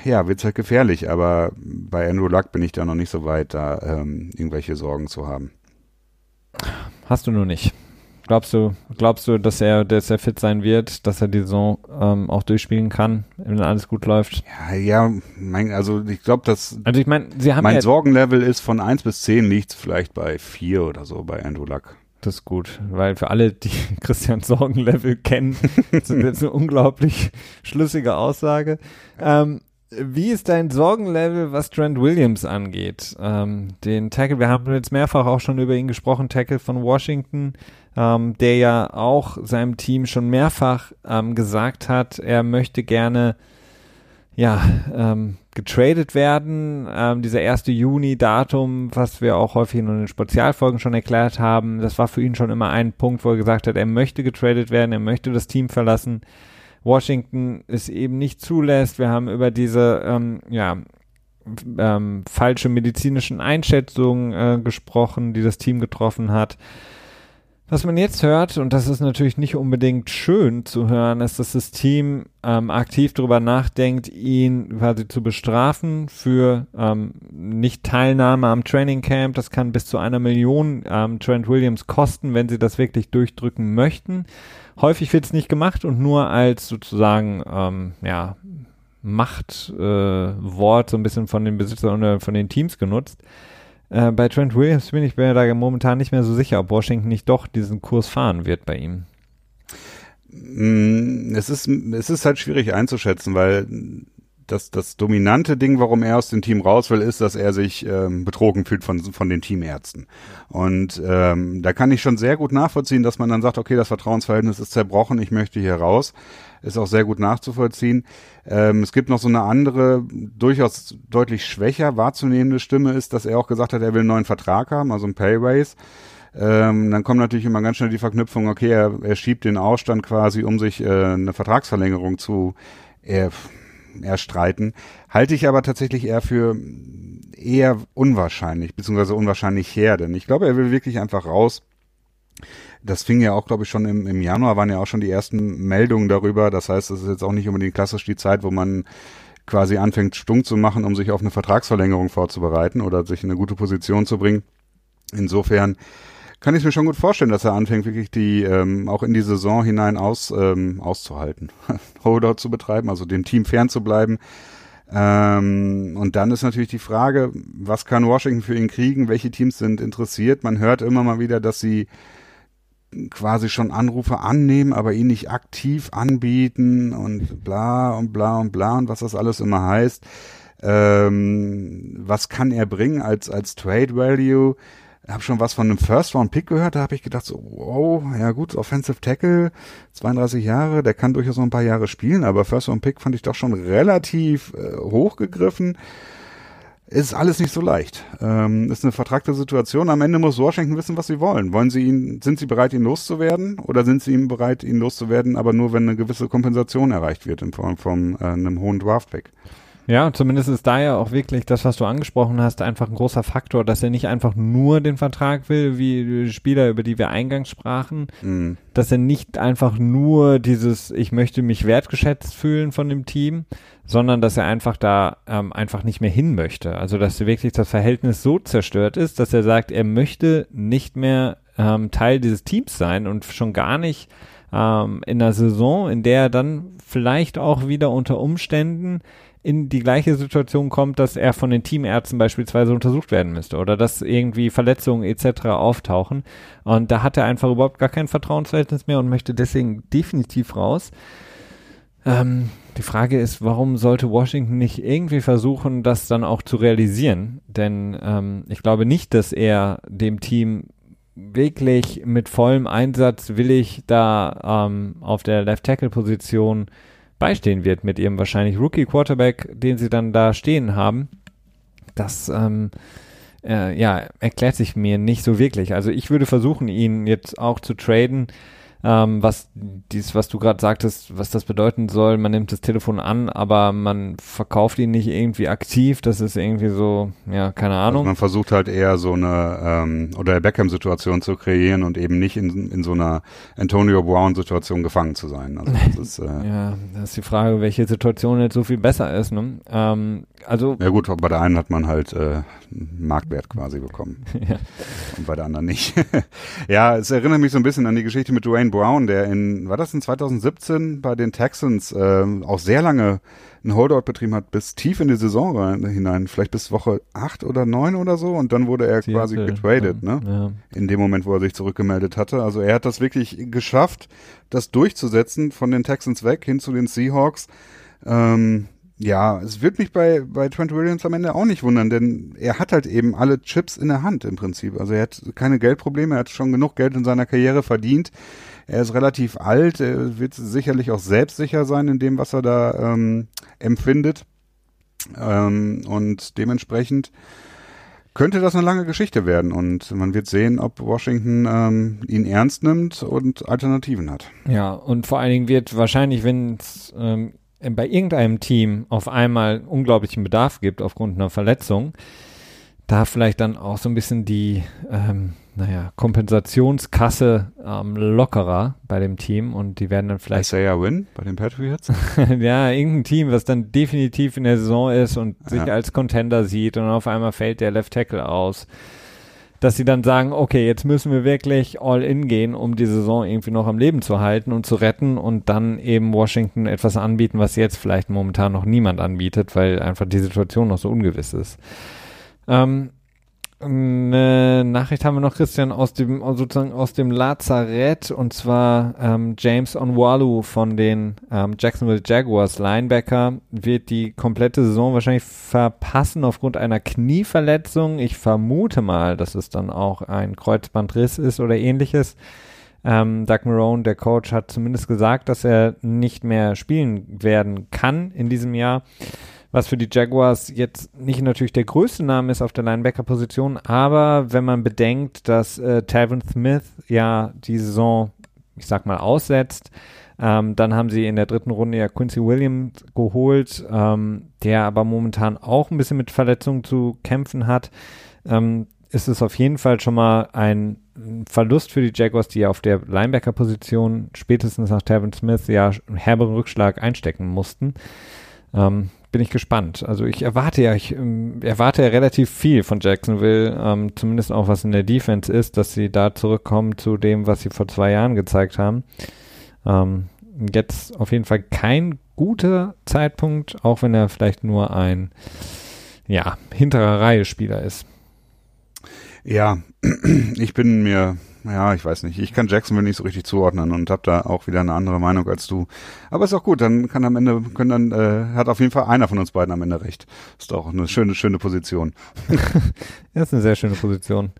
Speaker 2: ja, wird's halt gefährlich, aber bei Andrew Luck bin ich da noch nicht so weit, da ähm, irgendwelche Sorgen zu haben.
Speaker 1: Hast du nur nicht. Glaubst du, glaubst du, dass er, dass er fit sein wird, dass er die Saison ähm, auch durchspielen kann, wenn alles gut läuft?
Speaker 2: Ja, ja, mein, also ich glaube, dass
Speaker 1: also ich mein, sie haben
Speaker 2: mein ja Sorgenlevel ist von 1 bis 10 liegt vielleicht bei 4 oder so bei Andrew Luck.
Speaker 1: Das ist gut, weil für alle, die Christian Sorgenlevel kennen, ist das jetzt eine unglaublich schlüssige Aussage. Ähm, wie ist dein Sorgenlevel, was Trent Williams angeht? Ähm, den Tackle, wir haben jetzt mehrfach auch schon über ihn gesprochen, Tackle von Washington, ähm, der ja auch seinem Team schon mehrfach ähm, gesagt hat, er möchte gerne ja, ähm, getradet werden. Ähm, dieser 1. Juni-Datum, was wir auch häufig in den Spezialfolgen schon erklärt haben, das war für ihn schon immer ein Punkt, wo er gesagt hat, er möchte getradet werden, er möchte das Team verlassen. Washington es eben nicht zulässt. Wir haben über diese ähm, ja, ähm, falsche medizinischen Einschätzungen äh, gesprochen, die das Team getroffen hat. Was man jetzt hört, und das ist natürlich nicht unbedingt schön zu hören, ist, dass das Team ähm, aktiv darüber nachdenkt, ihn quasi zu bestrafen für ähm, Nicht-Teilnahme am Training Camp. Das kann bis zu einer Million ähm, Trent Williams kosten, wenn sie das wirklich durchdrücken möchten. Häufig wird es nicht gemacht und nur als sozusagen ähm, ja, Machtwort äh, so ein bisschen von den Besitzern oder von den Teams genutzt. Äh, bei Trent Williams bin ich mir da momentan nicht mehr so sicher, ob Washington nicht doch diesen Kurs fahren wird bei ihm.
Speaker 2: Mm, es ist, es ist halt schwierig einzuschätzen, weil das, das dominante Ding, warum er aus dem Team raus will, ist, dass er sich ähm, betrogen fühlt von, von den Teamärzten. Und ähm, da kann ich schon sehr gut nachvollziehen, dass man dann sagt, okay, das Vertrauensverhältnis ist zerbrochen, ich möchte hier raus ist auch sehr gut nachzuvollziehen. Ähm, es gibt noch so eine andere, durchaus deutlich schwächer wahrzunehmende Stimme, ist, dass er auch gesagt hat, er will einen neuen Vertrag haben, also einen Pay. Ähm, dann kommt natürlich immer ganz schnell die Verknüpfung, okay, er, er schiebt den Ausstand quasi, um sich äh, eine Vertragsverlängerung zu äh, erstreiten. Halte ich aber tatsächlich eher für eher unwahrscheinlich, beziehungsweise unwahrscheinlich her, denn ich glaube, er will wirklich einfach raus das fing ja auch, glaube ich, schon im, im Januar waren ja auch schon die ersten Meldungen darüber. Das heißt, es ist jetzt auch nicht unbedingt klassisch die Zeit, wo man quasi anfängt, stunk zu machen, um sich auf eine Vertragsverlängerung vorzubereiten oder sich in eine gute Position zu bringen. Insofern kann ich mir schon gut vorstellen, dass er anfängt, wirklich die ähm, auch in die Saison hinein aus, ähm, auszuhalten, Holdout zu betreiben, also dem Team fernzubleiben. Ähm, und dann ist natürlich die Frage, was kann Washington für ihn kriegen? Welche Teams sind interessiert? Man hört immer mal wieder, dass sie quasi schon Anrufe annehmen, aber ihn nicht aktiv anbieten und bla und bla und bla und was das alles immer heißt. Ähm, was kann er bringen als, als Trade Value? Habe schon was von einem First Round Pick gehört, da habe ich gedacht, so, wow, ja gut, Offensive Tackle, 32 Jahre, der kann durchaus noch ein paar Jahre spielen, aber First Round Pick fand ich doch schon relativ äh, hochgegriffen ist alles nicht so leicht. Ähm, ist eine vertragte Situation. Am Ende muss Washington wissen, was sie wollen. Wollen sie ihn, sind sie bereit, ihn loszuwerden? Oder sind sie ihm bereit, ihn loszuwerden, aber nur, wenn eine gewisse Kompensation erreicht wird in Form von äh, einem hohen Draftback?
Speaker 1: Ja, zumindest ist da ja auch wirklich das, was du angesprochen hast, einfach ein großer Faktor, dass er nicht einfach nur den Vertrag will, wie die Spieler, über die wir eingangs sprachen, mm. dass er nicht einfach nur dieses, ich möchte mich wertgeschätzt fühlen von dem Team, sondern dass er einfach da ähm, einfach nicht mehr hin möchte. Also dass wirklich das Verhältnis so zerstört ist, dass er sagt, er möchte nicht mehr ähm, Teil dieses Teams sein und schon gar nicht ähm, in einer Saison, in der er dann vielleicht auch wieder unter Umständen in die gleiche Situation kommt, dass er von den Teamärzten beispielsweise untersucht werden müsste oder dass irgendwie Verletzungen etc. auftauchen. Und da hat er einfach überhaupt gar kein Vertrauensverhältnis mehr und möchte deswegen definitiv raus. Ähm, die Frage ist, warum sollte Washington nicht irgendwie versuchen, das dann auch zu realisieren? Denn ähm, ich glaube nicht, dass er dem Team wirklich mit vollem Einsatz willig da ähm, auf der Left Tackle Position beistehen wird mit ihrem wahrscheinlich Rookie Quarterback, den sie dann da stehen haben. Das ähm, äh, ja erklärt sich mir nicht so wirklich. Also ich würde versuchen, ihn jetzt auch zu traden ähm, was dies, was du gerade sagtest, was das bedeuten soll. Man nimmt das Telefon an, aber man verkauft ihn nicht irgendwie aktiv. Das ist irgendwie so, ja, keine also Ahnung. Also
Speaker 2: man versucht halt eher so eine ähm, oder Beckham-Situation zu kreieren und eben nicht in, in so einer Antonio Brown-Situation gefangen zu sein. Also
Speaker 1: das ist, äh ja, das ist die Frage, welche Situation jetzt so viel besser ist. Ne? Ähm, Also
Speaker 2: ja gut, bei der einen hat man halt äh, Marktwert quasi bekommen ja. und bei der anderen nicht. ja, es erinnert mich so ein bisschen an die Geschichte mit Dwayne Brown, der in, war das in 2017 bei den Texans äh, auch sehr lange einen Holdout betrieben hat, bis tief in die Saison rein, hinein, vielleicht bis Woche acht oder neun oder so und dann wurde er quasi getradet, ja, ne? Ja. In dem Moment, wo er sich zurückgemeldet hatte. Also er hat das wirklich geschafft, das durchzusetzen von den Texans weg hin zu den Seahawks. Ähm, ja, es wird mich bei, bei Trent Williams am Ende auch nicht wundern, denn er hat halt eben alle Chips in der Hand im Prinzip. Also er hat keine Geldprobleme, er hat schon genug Geld in seiner Karriere verdient. Er ist relativ alt, er wird sicherlich auch selbstsicher sein in dem, was er da ähm, empfindet. Ähm, und dementsprechend könnte das eine lange Geschichte werden und man wird sehen, ob Washington ähm, ihn ernst nimmt und Alternativen hat.
Speaker 1: Ja, und vor allen Dingen wird wahrscheinlich, wenn es ähm, bei irgendeinem Team auf einmal unglaublichen Bedarf gibt aufgrund einer Verletzung, da vielleicht dann auch so ein bisschen die, ähm, naja, Kompensationskasse ähm, lockerer bei dem Team und die werden dann vielleicht.
Speaker 2: Isaiah Win bei den Patriots?
Speaker 1: ja, irgendein Team, was dann definitiv in der Saison ist und ja. sich als Contender sieht und auf einmal fällt der Left Tackle aus dass sie dann sagen, okay, jetzt müssen wir wirklich all in gehen, um die Saison irgendwie noch am Leben zu halten und zu retten und dann eben Washington etwas anbieten, was jetzt vielleicht momentan noch niemand anbietet, weil einfach die Situation noch so ungewiss ist. Ähm, eine Nachricht haben wir noch, Christian, aus dem, sozusagen aus dem Lazarett, und zwar ähm, James Onwalu von den ähm, Jacksonville Jaguars, Linebacker, wird die komplette Saison wahrscheinlich verpassen aufgrund einer Knieverletzung. Ich vermute mal, dass es dann auch ein Kreuzbandriss ist oder ähnliches. Ähm, Doug Marone, der Coach, hat zumindest gesagt, dass er nicht mehr spielen werden kann in diesem Jahr was für die Jaguars jetzt nicht natürlich der größte Name ist auf der Linebacker-Position, aber wenn man bedenkt, dass äh, Tavon Smith ja die Saison, ich sag mal, aussetzt, ähm, dann haben sie in der dritten Runde ja Quincy Williams geholt, ähm, der aber momentan auch ein bisschen mit Verletzungen zu kämpfen hat. Ähm, ist es auf jeden Fall schon mal ein Verlust für die Jaguars, die ja auf der Linebacker-Position spätestens nach Tavon Smith ja einen herberen Rückschlag einstecken mussten. Ähm, bin ich gespannt. Also ich erwarte ja, ich ähm, erwarte ja relativ viel von Jacksonville, ähm, zumindest auch was in der Defense ist, dass sie da zurückkommen zu dem, was sie vor zwei Jahren gezeigt haben. Ähm, jetzt auf jeden Fall kein guter Zeitpunkt, auch wenn er vielleicht nur ein ja, hinterer Reihe Spieler ist.
Speaker 2: Ja, ich bin mir ja, ich weiß nicht. Ich kann Jacksonville nicht so richtig zuordnen und habe da auch wieder eine andere Meinung als du. Aber ist auch gut, dann kann am Ende, können dann, äh, hat auf jeden Fall einer von uns beiden am Ende recht. Ist auch eine schöne, schöne Position.
Speaker 1: das ist eine sehr schöne Position.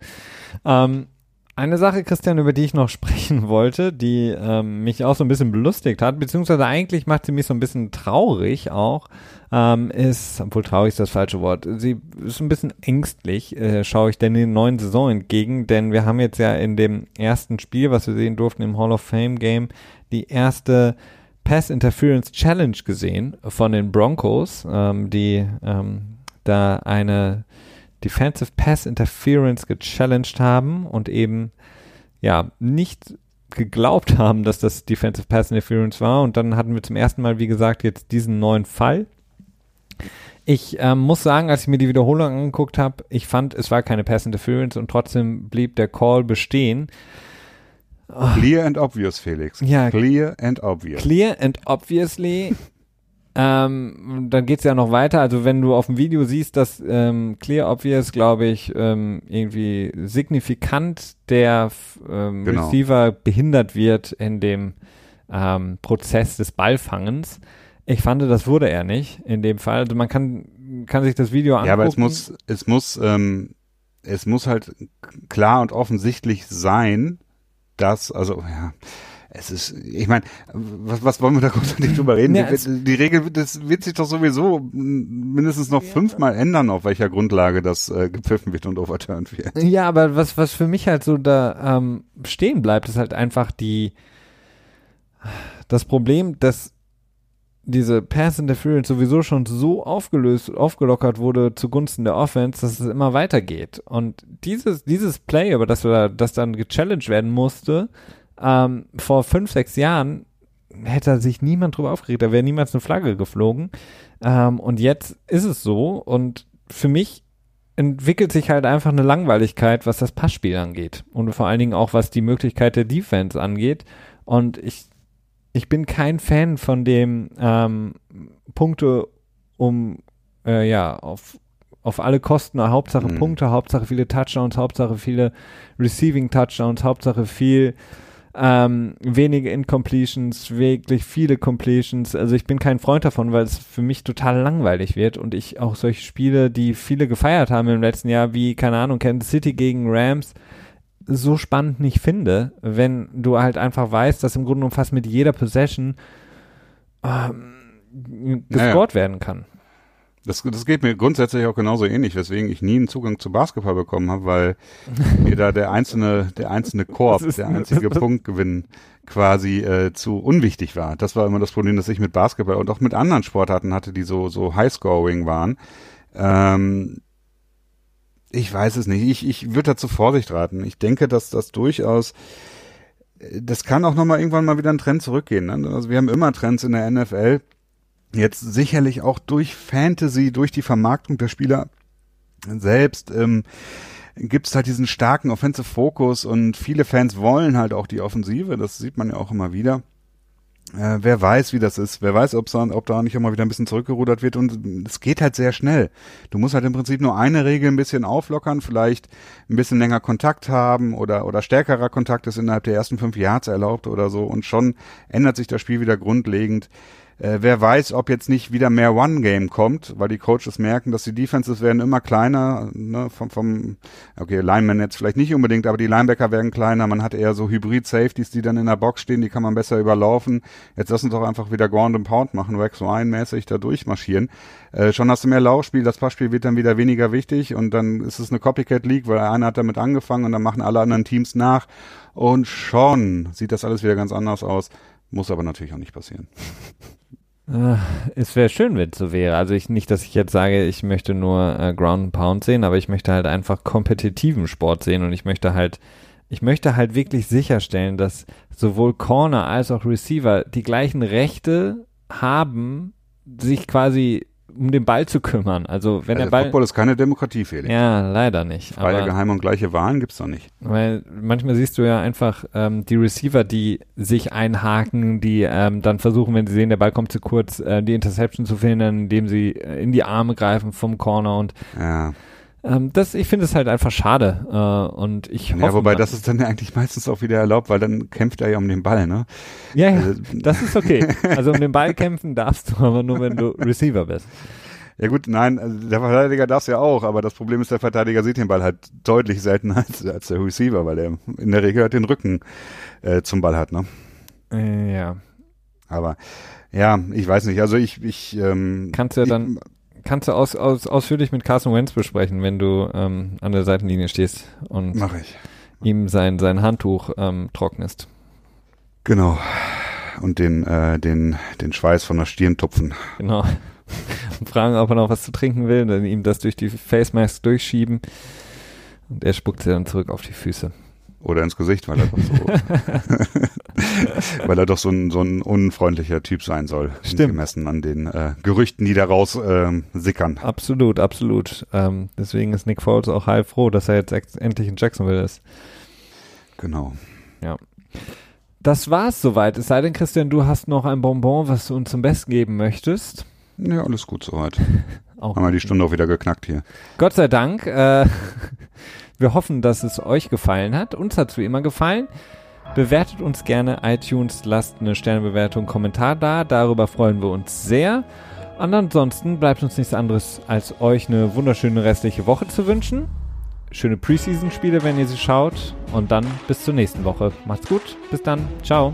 Speaker 1: Ähm, eine Sache, Christian, über die ich noch sprechen wollte, die ähm, mich auch so ein bisschen belustigt hat, beziehungsweise eigentlich macht sie mich so ein bisschen traurig auch, ähm, ist, obwohl traurig ist das falsche Wort, sie ist ein bisschen ängstlich, äh, schaue ich denn den neuen Saison entgegen, denn wir haben jetzt ja in dem ersten Spiel, was wir sehen durften im Hall of Fame Game, die erste Pass Interference Challenge gesehen von den Broncos, ähm, die ähm, da eine Defensive Pass Interference gechallenged haben und eben ja nicht geglaubt haben, dass das Defensive Pass Interference war. Und dann hatten wir zum ersten Mal, wie gesagt, jetzt diesen neuen Fall. Ich ähm, muss sagen, als ich mir die Wiederholung angeguckt habe, ich fand, es war keine Pass Interference und trotzdem blieb der Call bestehen.
Speaker 2: Clear and obvious, Felix.
Speaker 1: Ja,
Speaker 2: clear and obvious.
Speaker 1: Clear and obviously ähm, dann geht's ja noch weiter. Also wenn du auf dem Video siehst, dass ähm, Clear Obvious, glaube ich, ähm, irgendwie signifikant der ähm, genau. Receiver behindert wird in dem ähm, Prozess des Ballfangens. Ich fand, das wurde er nicht in dem Fall. Also man kann, kann sich das Video angucken.
Speaker 2: Ja, aber es muss, es muss, ähm, es muss halt klar und offensichtlich sein, dass, also ja, es ist, ich meine, was, was wollen wir da großartig drüber reden? Ja, die, die, Regel, das wird sich doch sowieso mindestens noch ja. fünfmal ändern, auf welcher Grundlage das äh, gepfiffen wird und overturned wird.
Speaker 1: Ja, aber was, was für mich halt so da ähm, stehen bleibt, ist halt einfach die, das Problem, dass diese Pass Interference sowieso schon so aufgelöst, aufgelockert wurde zugunsten der Offense, dass es immer weitergeht. Und dieses, dieses Play, über das, wir, das dann gechallenged werden musste, ähm, vor fünf, sechs Jahren hätte sich niemand drüber aufgeregt, da wäre niemals eine Flagge geflogen. Ähm, und jetzt ist es so und für mich entwickelt sich halt einfach eine Langweiligkeit, was das Passspiel angeht und vor allen Dingen auch was die Möglichkeit der Defense angeht. Und ich, ich bin kein Fan von dem ähm, Punkte um äh, ja auf auf alle Kosten, Hauptsache mhm. Punkte, Hauptsache viele Touchdowns, Hauptsache viele Receiving Touchdowns, Hauptsache viel ähm, wenige Incompletions, wirklich viele Completions. Also ich bin kein Freund davon, weil es für mich total langweilig wird und ich auch solche Spiele, die viele gefeiert haben im letzten Jahr, wie, keine Ahnung, Kansas City gegen Rams, so spannend nicht finde, wenn du halt einfach weißt, dass im Grunde genommen fast mit jeder Possession ähm, gescored naja. werden kann.
Speaker 2: Das, das geht mir grundsätzlich auch genauso ähnlich, weswegen ich nie einen Zugang zu Basketball bekommen habe, weil mir da der einzelne, der einzelne Korb, der einzige Punktgewinn quasi äh, zu unwichtig war. Das war immer das Problem, das ich mit Basketball und auch mit anderen Sportarten hatte, die so so Highscoring waren. Ähm, ich weiß es nicht. Ich, ich würde dazu Vorsicht raten. Ich denke, dass das durchaus das kann auch nochmal irgendwann mal wieder ein Trend zurückgehen. Ne? Also wir haben immer Trends in der NFL jetzt sicherlich auch durch Fantasy, durch die Vermarktung der Spieler selbst, ähm, gibt es halt diesen starken Offensive Fokus und viele Fans wollen halt auch die Offensive, das sieht man ja auch immer wieder. Äh, wer weiß, wie das ist. Wer weiß, ob's dann, ob da nicht immer wieder ein bisschen zurückgerudert wird. Und es geht halt sehr schnell. Du musst halt im Prinzip nur eine Regel ein bisschen auflockern, vielleicht ein bisschen länger Kontakt haben oder, oder stärkerer Kontakt ist innerhalb der ersten fünf Yards erlaubt oder so. Und schon ändert sich das Spiel wieder grundlegend. Äh, wer weiß, ob jetzt nicht wieder mehr One-Game kommt, weil die Coaches merken, dass die Defenses werden immer kleiner, ne, vom, vom, okay, Lineman jetzt vielleicht nicht unbedingt, aber die Linebacker werden kleiner, man hat eher so Hybrid-Safeties, die dann in der Box stehen, die kann man besser überlaufen. Jetzt lass uns doch einfach wieder Ground and Pound machen, Wax Ryan mäßig da durchmarschieren. Äh, schon hast du mehr Laufspiel, das Passspiel wird dann wieder weniger wichtig und dann ist es eine Copycat-League, weil einer hat damit angefangen und dann machen alle anderen Teams nach und schon sieht das alles wieder ganz anders aus. Muss aber natürlich auch nicht passieren.
Speaker 1: Äh, es wäre schön, wenn es so wäre. Also ich nicht, dass ich jetzt sage, ich möchte nur äh, Ground and Pound sehen, aber ich möchte halt einfach kompetitiven Sport sehen und ich möchte halt, ich möchte halt wirklich sicherstellen, dass sowohl Corner als auch Receiver die gleichen Rechte haben, sich quasi um den Ball zu kümmern. Also wenn also der Ball.
Speaker 2: Football ist keine Demokratie, Felix.
Speaker 1: Ja, leider nicht.
Speaker 2: Freie, aber, geheime und gleiche Wahlen gibt's doch nicht.
Speaker 1: Weil manchmal siehst du ja einfach ähm, die Receiver, die sich einhaken, die ähm, dann versuchen, wenn sie sehen, der Ball kommt zu kurz, äh, die Interception zu verhindern, indem sie äh, in die Arme greifen vom Corner und
Speaker 2: ja.
Speaker 1: Ähm, das, ich finde es halt einfach schade. Äh, und ich hoffe.
Speaker 2: Ja, wobei das ist dann eigentlich meistens auch wieder erlaubt, weil dann kämpft er ja um den Ball, ne?
Speaker 1: Ja, ja, also, das ist okay. Also um den Ball kämpfen darfst du aber nur, wenn du Receiver bist.
Speaker 2: Ja gut, nein, also der Verteidiger darf es ja auch, aber das Problem ist, der Verteidiger sieht den Ball halt deutlich seltener als, als der Receiver, weil er in der Regel halt den Rücken äh, zum Ball hat, ne?
Speaker 1: Äh, ja.
Speaker 2: Aber ja, ich weiß nicht, also ich, ich ähm,
Speaker 1: Kannst du ja dann kannst du aus, aus, ausführlich mit Carson Wentz besprechen, wenn du ähm, an der Seitenlinie stehst und ihm sein, sein Handtuch ähm, trocknest.
Speaker 2: Genau. Und den, äh, den, den Schweiß von der Stirn tupfen.
Speaker 1: Genau. Und fragen, ob er noch was zu trinken will, dann ihm das durch die Face Mask durchschieben. Und er spuckt sie dann zurück auf die Füße.
Speaker 2: Oder ins Gesicht, weil er doch so, weil er doch so ein, so ein unfreundlicher Typ sein soll.
Speaker 1: Stimmt.
Speaker 2: Gemessen an den äh, Gerüchten, die daraus ähm, sickern.
Speaker 1: Absolut, absolut. Ähm, deswegen ist Nick Foles auch halb froh, dass er jetzt endlich in Jacksonville ist.
Speaker 2: Genau.
Speaker 1: Ja. Das war's soweit. Es sei denn, Christian, du hast noch ein Bonbon, was du uns zum Besten geben möchtest.
Speaker 2: Ja, alles gut soweit. auch Haben wir die Stunde auch wieder geknackt hier.
Speaker 1: Gott sei Dank. Äh, wir hoffen, dass es euch gefallen hat. Uns hat es wie immer gefallen. Bewertet uns gerne iTunes, lasst eine Sternebewertung, Kommentar da. Darüber freuen wir uns sehr. Und ansonsten bleibt uns nichts anderes, als euch eine wunderschöne restliche Woche zu wünschen. Schöne Preseason-Spiele, wenn ihr sie schaut. Und dann bis zur nächsten Woche. Macht's gut. Bis dann. Ciao.